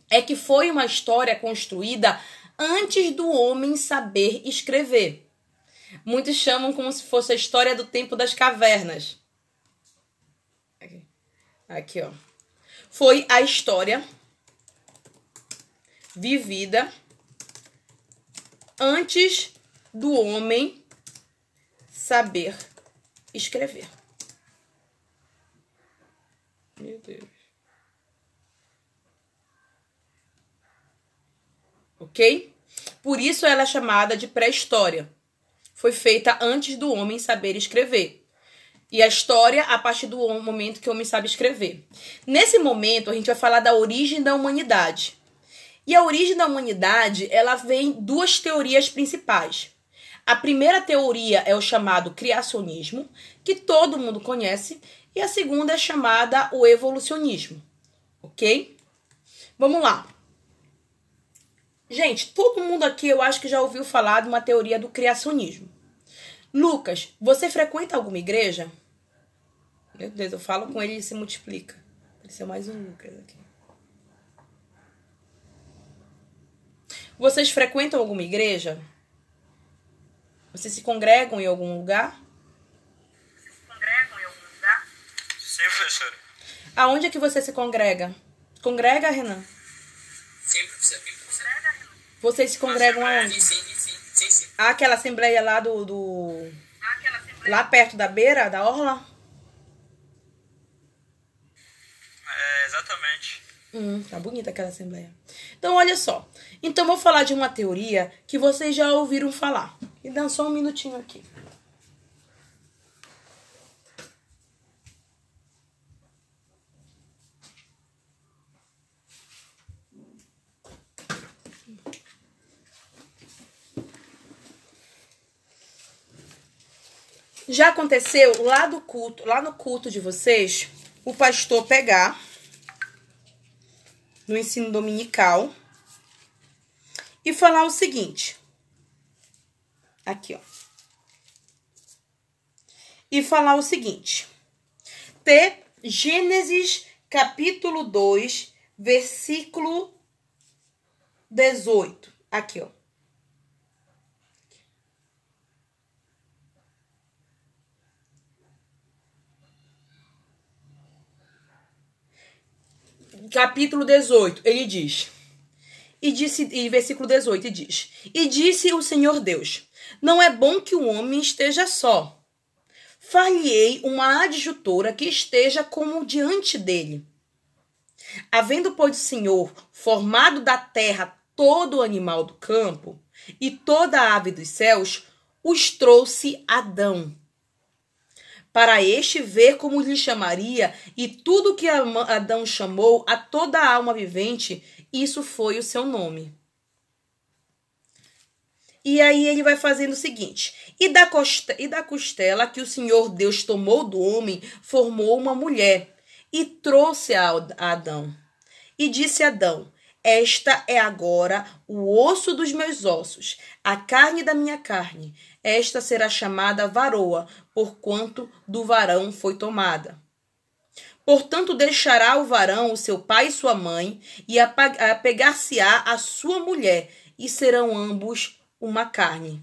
Speaker 1: É que foi uma história construída antes do homem saber escrever. Muitos chamam como se fosse a história do tempo das cavernas. Aqui, Aqui ó foi a história vivida antes do homem saber escrever. Meu Deus. Ok? Por isso ela é chamada de pré-história. Foi feita antes do homem saber escrever. E a história a partir do momento que o homem sabe escrever. Nesse momento, a gente vai falar da origem da humanidade. E a origem da humanidade, ela vem duas teorias principais. A primeira teoria é o chamado criacionismo, que todo mundo conhece, e a segunda é chamada o evolucionismo. OK? Vamos lá. Gente, todo mundo aqui eu acho que já ouviu falar de uma teoria do criacionismo. Lucas, você frequenta alguma igreja? Meu Deus, eu falo com ele e se multiplica. Apareceu mais um Lucas aqui. Vocês frequentam alguma igreja? Vocês se congregam em algum lugar?
Speaker 3: Congregam em algum lugar?
Speaker 2: Sim, professora.
Speaker 1: Aonde é que você se congrega? Congrega, Renan?
Speaker 5: Sim, professor.
Speaker 1: Vocês se congregam
Speaker 5: Sim,
Speaker 1: aonde?
Speaker 5: sim, sim, sim, sim.
Speaker 1: Aquela assembleia lá do, do.
Speaker 3: Aquela assembleia.
Speaker 1: Lá perto da beira, da orla?
Speaker 2: É, exatamente.
Speaker 1: Hum, tá bonita aquela assembleia. Então, olha só. Então, vou falar de uma teoria que vocês já ouviram falar. E dá só um minutinho aqui. Já aconteceu lá do culto, lá no culto de vocês, o pastor pegar no ensino dominical e falar o seguinte. Aqui, ó. E falar o seguinte. Ter Gênesis capítulo 2, versículo 18. Aqui, ó. Capítulo 18, ele diz. E disse, e versículo 18 e diz: E disse o Senhor Deus: Não é bom que o homem esteja só. Far-lhe-ei uma adjutora que esteja como diante dele. Havendo, pois, o Senhor formado da terra todo animal do campo e toda a ave dos céus, os trouxe Adão para este ver como lhe chamaria, e tudo que Adão chamou a toda a alma vivente, isso foi o seu nome. E aí ele vai fazendo o seguinte: e da, costela, e da costela que o Senhor Deus tomou do homem, formou uma mulher e trouxe a Adão. E disse Adão: Esta é agora o osso dos meus ossos, a carne da minha carne. Esta será chamada varoa, porquanto do varão foi tomada. Portanto, deixará o varão o seu pai e sua mãe, e apegar-se-á a sua mulher, e serão ambos uma carne.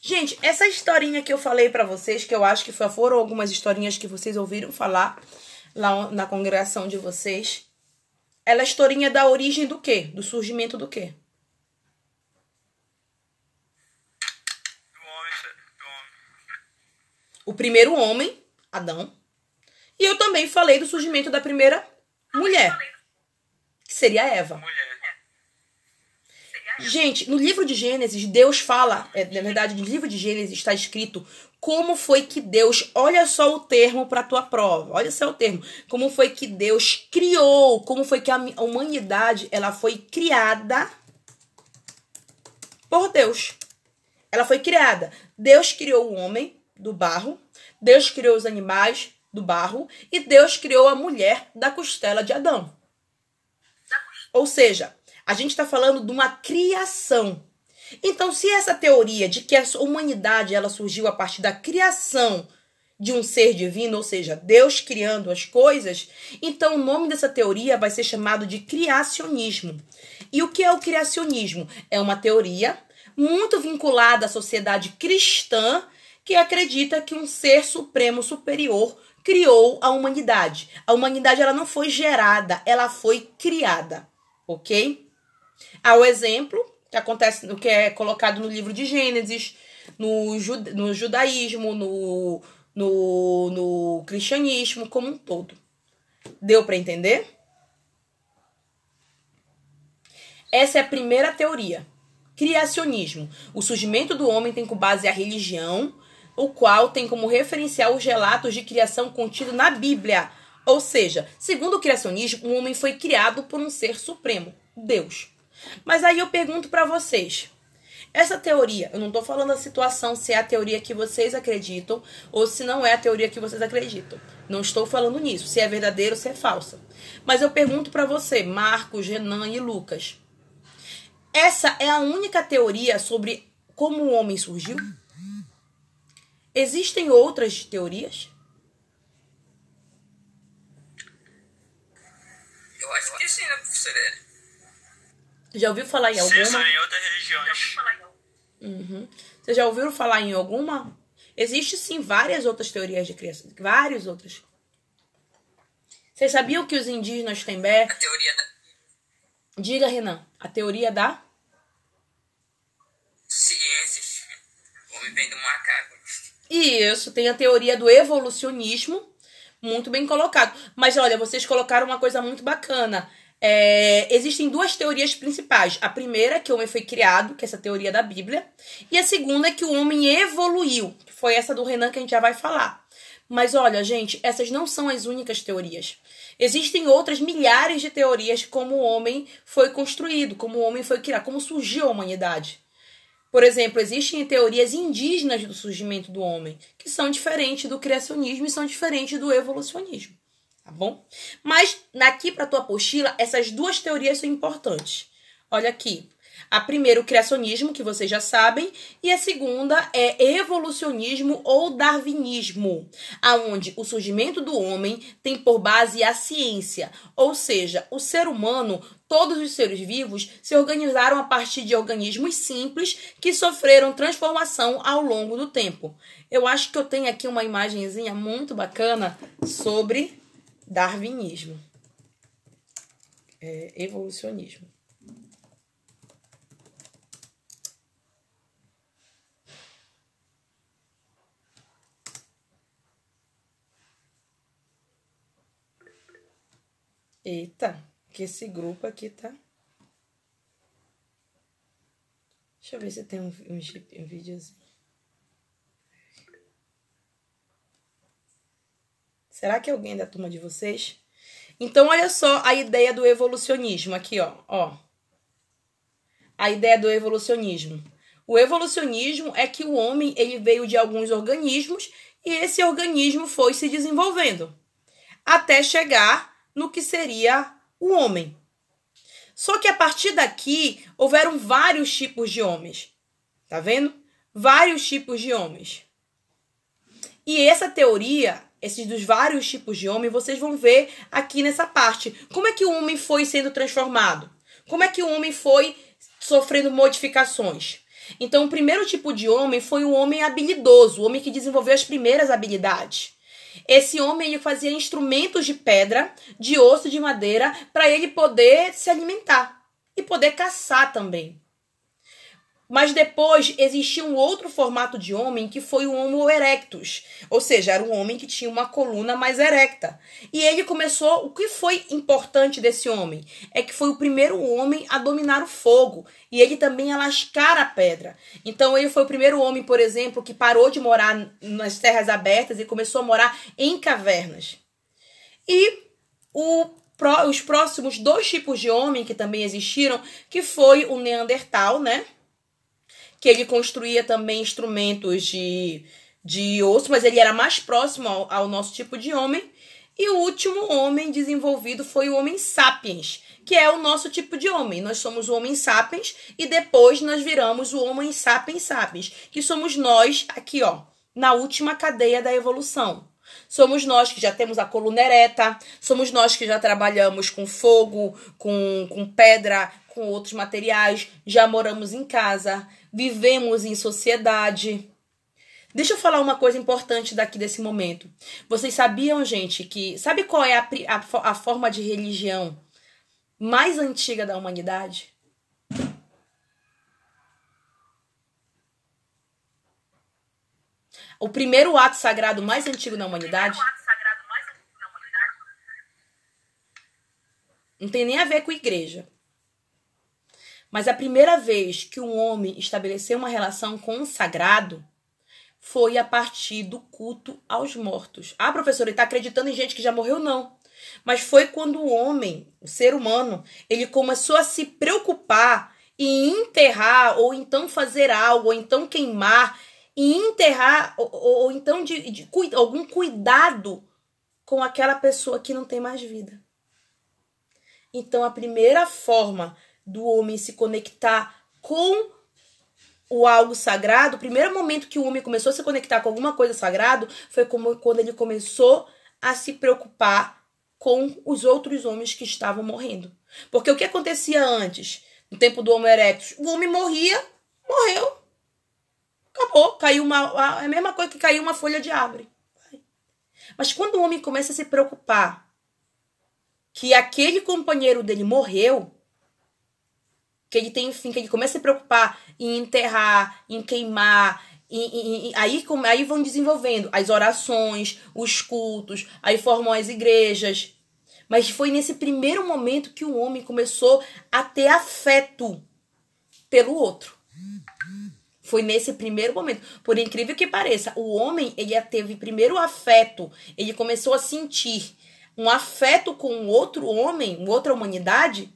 Speaker 1: Gente, essa historinha que eu falei para vocês, que eu acho que foram algumas historinhas que vocês ouviram falar lá na congregação de vocês, ela é a historinha da origem do quê? Do surgimento do quê? O primeiro homem, Adão. E eu também falei do surgimento da primeira mulher, que seria Eva. Gente, no livro de Gênesis, Deus fala, é, na verdade, no livro de Gênesis está escrito como foi que Deus, olha só o termo para tua prova, olha só o termo, como foi que Deus criou, como foi que a humanidade, ela foi criada por Deus. Ela foi criada. Deus criou o homem do barro, Deus criou os animais do barro e Deus criou a mulher da costela de Adão. Ou seja, a gente está falando de uma criação. Então, se essa teoria de que a humanidade ela surgiu a partir da criação de um ser divino, ou seja, Deus criando as coisas, então o nome dessa teoria vai ser chamado de criacionismo. E o que é o criacionismo? É uma teoria muito vinculada à sociedade cristã que acredita que um ser supremo superior criou a humanidade. A humanidade ela não foi gerada, ela foi criada, ok? Há o exemplo que acontece que é colocado no livro de Gênesis, no, juda, no judaísmo, no, no, no cristianismo como um todo. Deu para entender? Essa é a primeira teoria. Criacionismo. O surgimento do homem tem como base a religião, o qual tem como referencial os relatos de criação contidos na Bíblia. Ou seja, segundo o criacionismo, o homem foi criado por um ser supremo, Deus. Mas aí eu pergunto para vocês, essa teoria, eu não tô falando a situação se é a teoria que vocês acreditam ou se não é a teoria que vocês acreditam. Não estou falando nisso, se é verdadeiro ou se é falsa. Mas eu pergunto para você, Marcos, Renan e Lucas. Essa é a única teoria sobre como o homem surgiu? Existem outras teorias?
Speaker 5: Eu acho que sim, né, professora?
Speaker 1: Já ouviu falar em
Speaker 2: Sim,
Speaker 1: alguma?
Speaker 2: são em outras religiões.
Speaker 3: falar em
Speaker 1: Uhum. Vocês já ouviram falar em alguma? Existe sim várias outras teorias de criação. Várias outras. Vocês sabiam que os indígenas têm bé?
Speaker 5: A teoria da
Speaker 1: Diga, Renan. A teoria da.
Speaker 5: ciências. O homem vem do macaco.
Speaker 1: Isso, tem a teoria do evolucionismo. Muito bem colocado. Mas olha, vocês colocaram uma coisa muito bacana. É, existem duas teorias principais. A primeira, que o homem foi criado, que é essa teoria da Bíblia. E a segunda, que o homem evoluiu, que foi essa do Renan que a gente já vai falar. Mas olha, gente, essas não são as únicas teorias. Existem outras milhares de teorias como o homem foi construído, como o homem foi criado, como surgiu a humanidade. Por exemplo, existem teorias indígenas do surgimento do homem, que são diferentes do criacionismo e são diferentes do evolucionismo. Tá bom? Mas aqui para tua apostila, essas duas teorias são importantes. Olha aqui. A primeira, o criacionismo, que vocês já sabem, e a segunda é evolucionismo ou darwinismo, aonde o surgimento do homem tem por base a ciência, ou seja, o ser humano, todos os seres vivos se organizaram a partir de organismos simples que sofreram transformação ao longo do tempo. Eu acho que eu tenho aqui uma imagenzinha muito bacana sobre darwinismo. É, evolucionismo. Eita, que esse grupo aqui tá. Deixa eu ver se tem um, um, um videozinho. Será que é alguém da turma de vocês? Então, olha só a ideia do evolucionismo aqui, ó. ó. A ideia do evolucionismo. O evolucionismo é que o homem ele veio de alguns organismos e esse organismo foi se desenvolvendo até chegar no que seria o homem. Só que a partir daqui houveram vários tipos de homens. Tá vendo? Vários tipos de homens. E essa teoria, esses dos vários tipos de homem, vocês vão ver aqui nessa parte. Como é que o homem foi sendo transformado? Como é que o homem foi sofrendo modificações? Então, o primeiro tipo de homem foi o homem habilidoso, o homem que desenvolveu as primeiras habilidades. Esse homem ele fazia instrumentos de pedra, de osso, de madeira, para ele poder se alimentar e poder caçar também. Mas depois existia um outro formato de homem que foi o Homo erectus, ou seja, era um homem que tinha uma coluna mais erecta. E ele começou. O que foi importante desse homem? É que foi o primeiro homem a dominar o fogo e ele também a lascar a pedra. Então ele foi o primeiro homem, por exemplo, que parou de morar nas terras abertas e começou a morar em cavernas. E o os próximos dois tipos de homem que também existiram, que foi o Neandertal, né? Que ele construía também instrumentos de, de osso, mas ele era mais próximo ao, ao nosso tipo de homem. E o último homem desenvolvido foi o Homem sapiens, que é o nosso tipo de homem. Nós somos o Homem sapiens e depois nós viramos o Homem sapiens sapiens, que somos nós aqui, ó, na última cadeia da evolução. Somos nós que já temos a coluna ereta, somos nós que já trabalhamos com fogo, com, com pedra, com outros materiais, já moramos em casa, vivemos em sociedade. Deixa eu falar uma coisa importante daqui desse momento. Vocês sabiam, gente, que. Sabe qual é a, a, a forma de religião mais antiga da humanidade? O primeiro ato sagrado mais antigo da humanidade não tem nem a ver com igreja. Mas a primeira vez que um homem estabeleceu uma relação com o sagrado foi a partir do culto aos mortos. Ah, professora, ele está acreditando em gente que já morreu? Não. Mas foi quando o homem, o ser humano, ele começou a se preocupar em enterrar, ou então fazer algo, ou então queimar, e enterrar, ou, ou, ou então de, de, de algum cuidado com aquela pessoa que não tem mais vida. Então, a primeira forma do homem se conectar com o algo sagrado, o primeiro momento que o homem começou a se conectar com alguma coisa sagrado foi como quando ele começou a se preocupar com os outros homens que estavam morrendo. Porque o que acontecia antes, no tempo do Homo erectus, o homem morria, morreu. Acabou, caiu uma é a mesma coisa que caiu uma folha de árvore. Mas quando o homem começa a se preocupar que aquele companheiro dele morreu, que ele tem fim, que ele começa a se preocupar em enterrar, em queimar, em, em, em, aí, aí vão desenvolvendo as orações, os cultos, aí formam as igrejas. Mas foi nesse primeiro momento que o homem começou a ter afeto pelo outro. Foi nesse primeiro momento. Por incrível que pareça, o homem, ele teve primeiro afeto, ele começou a sentir um afeto com outro homem, outra humanidade,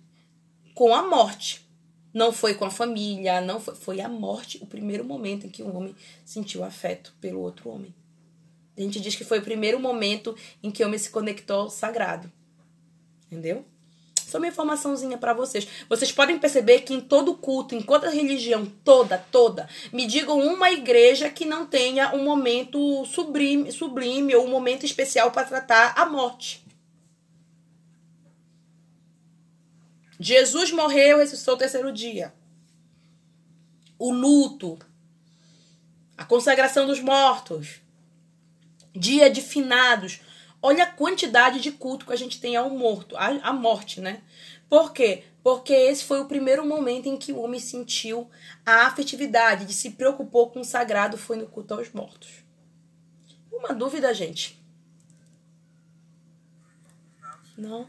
Speaker 1: com a morte. Não foi com a família, não foi, foi a morte o primeiro momento em que o homem sentiu afeto pelo outro homem. A gente diz que foi o primeiro momento em que o homem se conectou ao sagrado. Entendeu? Só uma informaçãozinha para vocês. Vocês podem perceber que em todo culto, em toda religião, toda, toda, me digam uma igreja que não tenha um momento sublime, sublime ou um momento especial para tratar a morte. Jesus morreu, ressuscitou o terceiro dia. O luto, a consagração dos mortos, dia de finados. Olha a quantidade de culto que a gente tem ao morto, à, morte, né? Por quê? Porque esse foi o primeiro momento em que o homem sentiu a afetividade, de se preocupou com o sagrado, foi no culto aos mortos. Uma dúvida, gente? Não?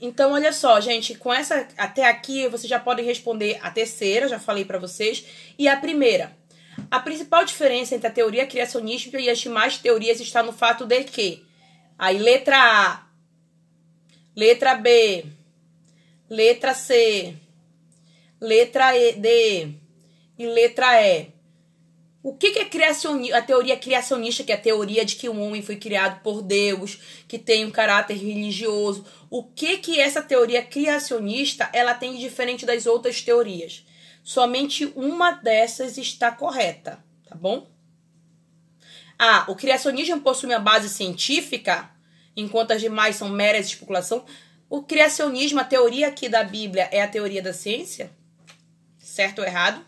Speaker 1: Então, olha só, gente, com essa até aqui vocês já podem responder a terceira, já falei para vocês, e a primeira. A principal diferença entre a teoria criacionista e as demais teorias está no fato de que aí letra A, letra B, letra C, letra e, D e letra E o que, que é criacionista, a teoria criacionista, que é a teoria de que o homem foi criado por Deus, que tem um caráter religioso? O que que essa teoria criacionista ela tem de diferente das outras teorias? Somente uma dessas está correta, tá bom? Ah, o criacionismo possui uma base científica, enquanto as demais são meras especulação. O criacionismo, a teoria aqui da Bíblia é a teoria da ciência? Certo ou errado?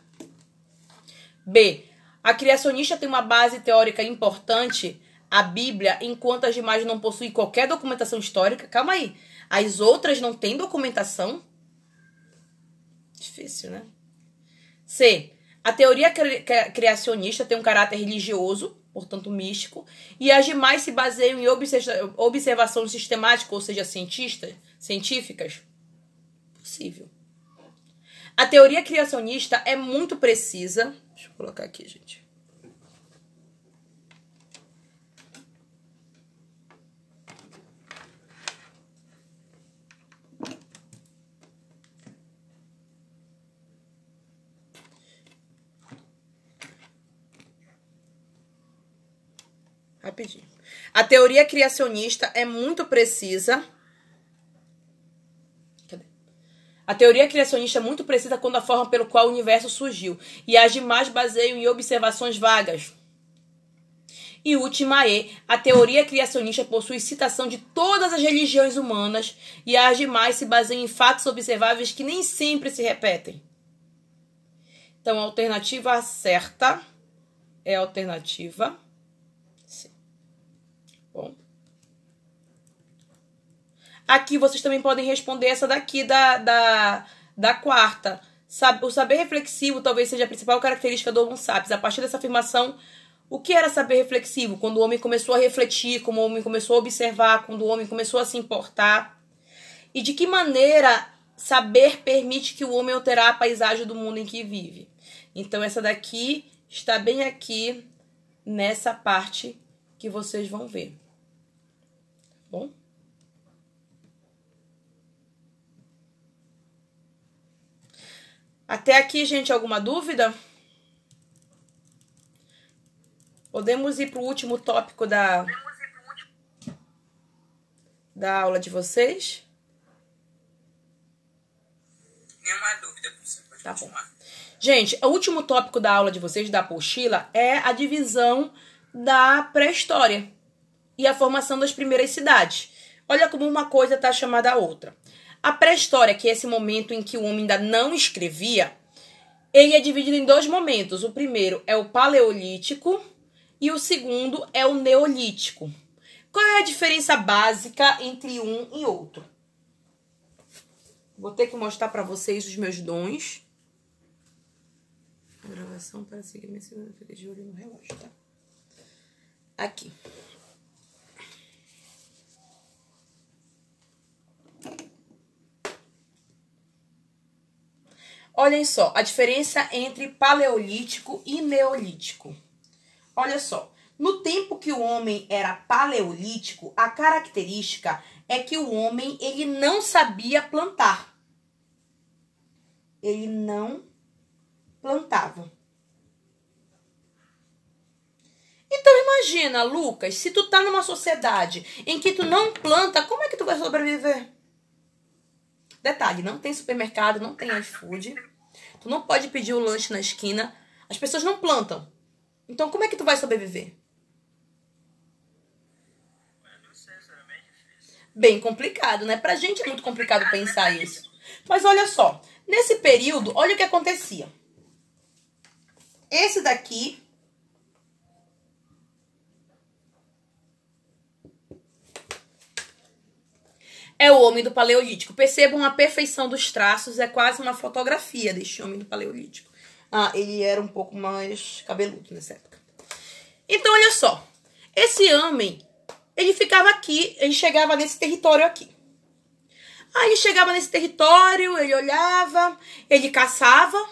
Speaker 1: B. A criacionista tem uma base teórica importante, a Bíblia, enquanto as demais não possuem qualquer documentação histórica. Calma aí. As outras não têm documentação? Difícil, né? C. A teoria criacionista tem um caráter religioso, portanto místico, e as demais se baseiam em observações sistemáticas, ou seja, cientistas, científicas? Possível. A teoria criacionista é muito precisa, Deixa eu colocar aqui, gente. Rapidinho. A teoria criacionista é muito precisa A teoria criacionista é muito precisa quando a forma pelo qual o universo surgiu, e as demais baseiam em observações vagas. E última E, a teoria criacionista possui citação de todas as religiões humanas, e as demais se baseiam em fatos observáveis que nem sempre se repetem. Então, a alternativa certa é a alternativa C. Bom. Aqui vocês também podem responder essa daqui da, da, da quarta. O saber reflexivo talvez seja a principal característica do Homo sapiens. A partir dessa afirmação, o que era saber reflexivo? Quando o homem começou a refletir, quando o homem começou a observar, quando o homem começou a se importar. E de que maneira saber permite que o homem alterar a paisagem do mundo em que vive? Então, essa daqui está bem aqui nessa parte que vocês vão ver. Tá bom? Até aqui, gente, alguma dúvida? Podemos ir para o último tópico da, da aula de vocês?
Speaker 5: Nenhuma dúvida, professor. Pode
Speaker 1: Tá bom. Gente, o último tópico da aula de vocês, da apostila, é a divisão da pré-história e a formação das primeiras cidades. Olha como uma coisa está chamada a outra. A pré-história, que é esse momento em que o homem ainda não escrevia, ele é dividido em dois momentos. O primeiro é o paleolítico e o segundo é o neolítico. Qual é a diferença básica entre um e outro? Vou ter que mostrar para vocês os meus dons. A gravação para seguir minha segunda de olho no relógio, tá? Aqui. Olhem só, a diferença entre paleolítico e neolítico. Olha só, no tempo que o homem era paleolítico, a característica é que o homem ele não sabia plantar. Ele não plantava. Então imagina, Lucas, se tu tá numa sociedade em que tu não planta, como é que tu vai sobreviver? Detalhe, não tem supermercado, não tem iFood. Tu não pode pedir o lanche na esquina. As pessoas não plantam. Então como é que tu vai sobreviver? Bem complicado, né? Pra gente é muito complicado pensar isso. Mas olha só, nesse período, olha o que acontecia. Esse daqui é o homem do Paleolítico. Percebam a perfeição dos traços, é quase uma fotografia deste homem do Paleolítico. Ah, ele era um pouco mais cabeludo nessa época. Então, olha só. Esse homem, ele ficava aqui, ele chegava nesse território aqui. Aí ele chegava nesse território, ele olhava, ele caçava.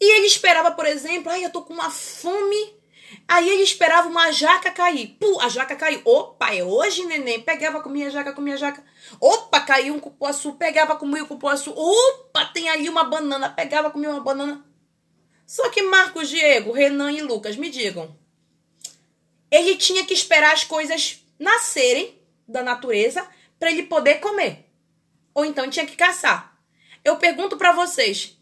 Speaker 1: E ele esperava, por exemplo, ai, eu tô com uma fome. Aí ele esperava uma jaca cair. Pum, a jaca caiu. Opa, é hoje, neném. Pegava, comia jaca, comia jaca. Opa, caiu um cupuaçu. Pegava, comia o cupuaçu. Opa, tem ali uma banana. Pegava, comia uma banana. Só que Marcos, Diego, Renan e Lucas, me digam. Ele tinha que esperar as coisas nascerem da natureza para ele poder comer. Ou então tinha que caçar. Eu pergunto para vocês,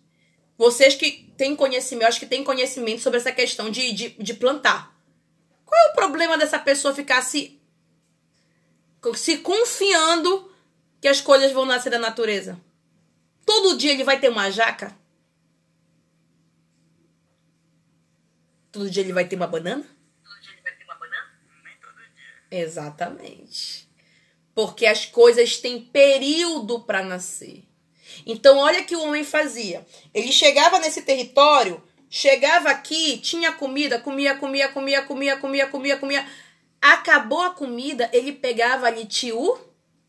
Speaker 1: vocês que têm conhecimento, eu acho que têm conhecimento sobre essa questão de, de, de plantar. Qual é o problema dessa pessoa ficar se, se confiando que as coisas vão nascer da natureza? Todo dia ele vai ter uma jaca? Todo dia ele vai ter uma banana?
Speaker 3: Todo dia ele vai ter uma banana?
Speaker 2: Nem todo dia.
Speaker 1: Exatamente. Porque as coisas têm período para nascer. Então, olha que o homem fazia. Ele chegava nesse território, chegava aqui, tinha comida, comia, comia, comia, comia, comia, comia, comia. Acabou a comida, ele pegava ali tio,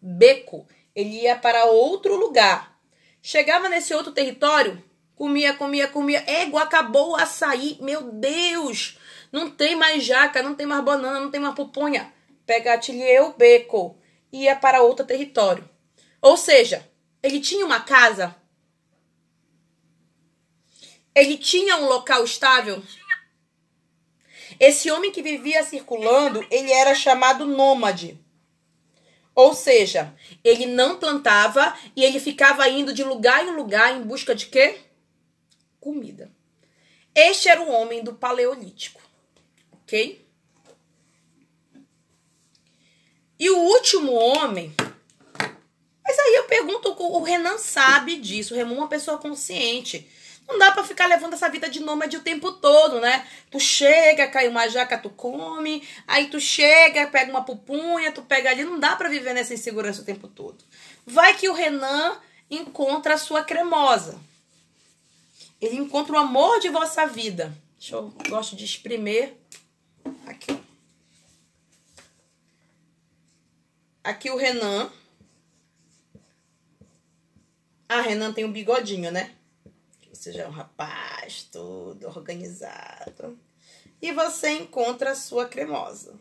Speaker 1: beco. Ele ia para outro lugar. Chegava nesse outro território, comia, comia, comia. Ego, acabou o açaí. Meu Deus! Não tem mais jaca, não tem mais banana, não tem mais pupunha. Pega atilheu, beco. Ia para outro território. Ou seja, ele tinha uma casa? Ele tinha um local estável? Esse homem que vivia circulando, ele era chamado nômade. Ou seja, ele não plantava e ele ficava indo de lugar em lugar em busca de quê? Comida. Este era o homem do Paleolítico. Ok? E o último homem. Mas aí eu pergunto, o Renan sabe disso. O Renan é uma pessoa consciente. Não dá pra ficar levando essa vida de nômade o tempo todo, né? Tu chega, cai uma jaca, tu come. Aí tu chega, pega uma pupunha, tu pega ali. Não dá pra viver nessa insegurança o tempo todo. Vai que o Renan encontra a sua cremosa. Ele encontra o amor de vossa vida. Deixa eu, gosto de espremer. Aqui. Aqui o Renan. Ah, Renan tem um bigodinho, né? Você já é um rapaz todo organizado. e você encontra a sua cremosa.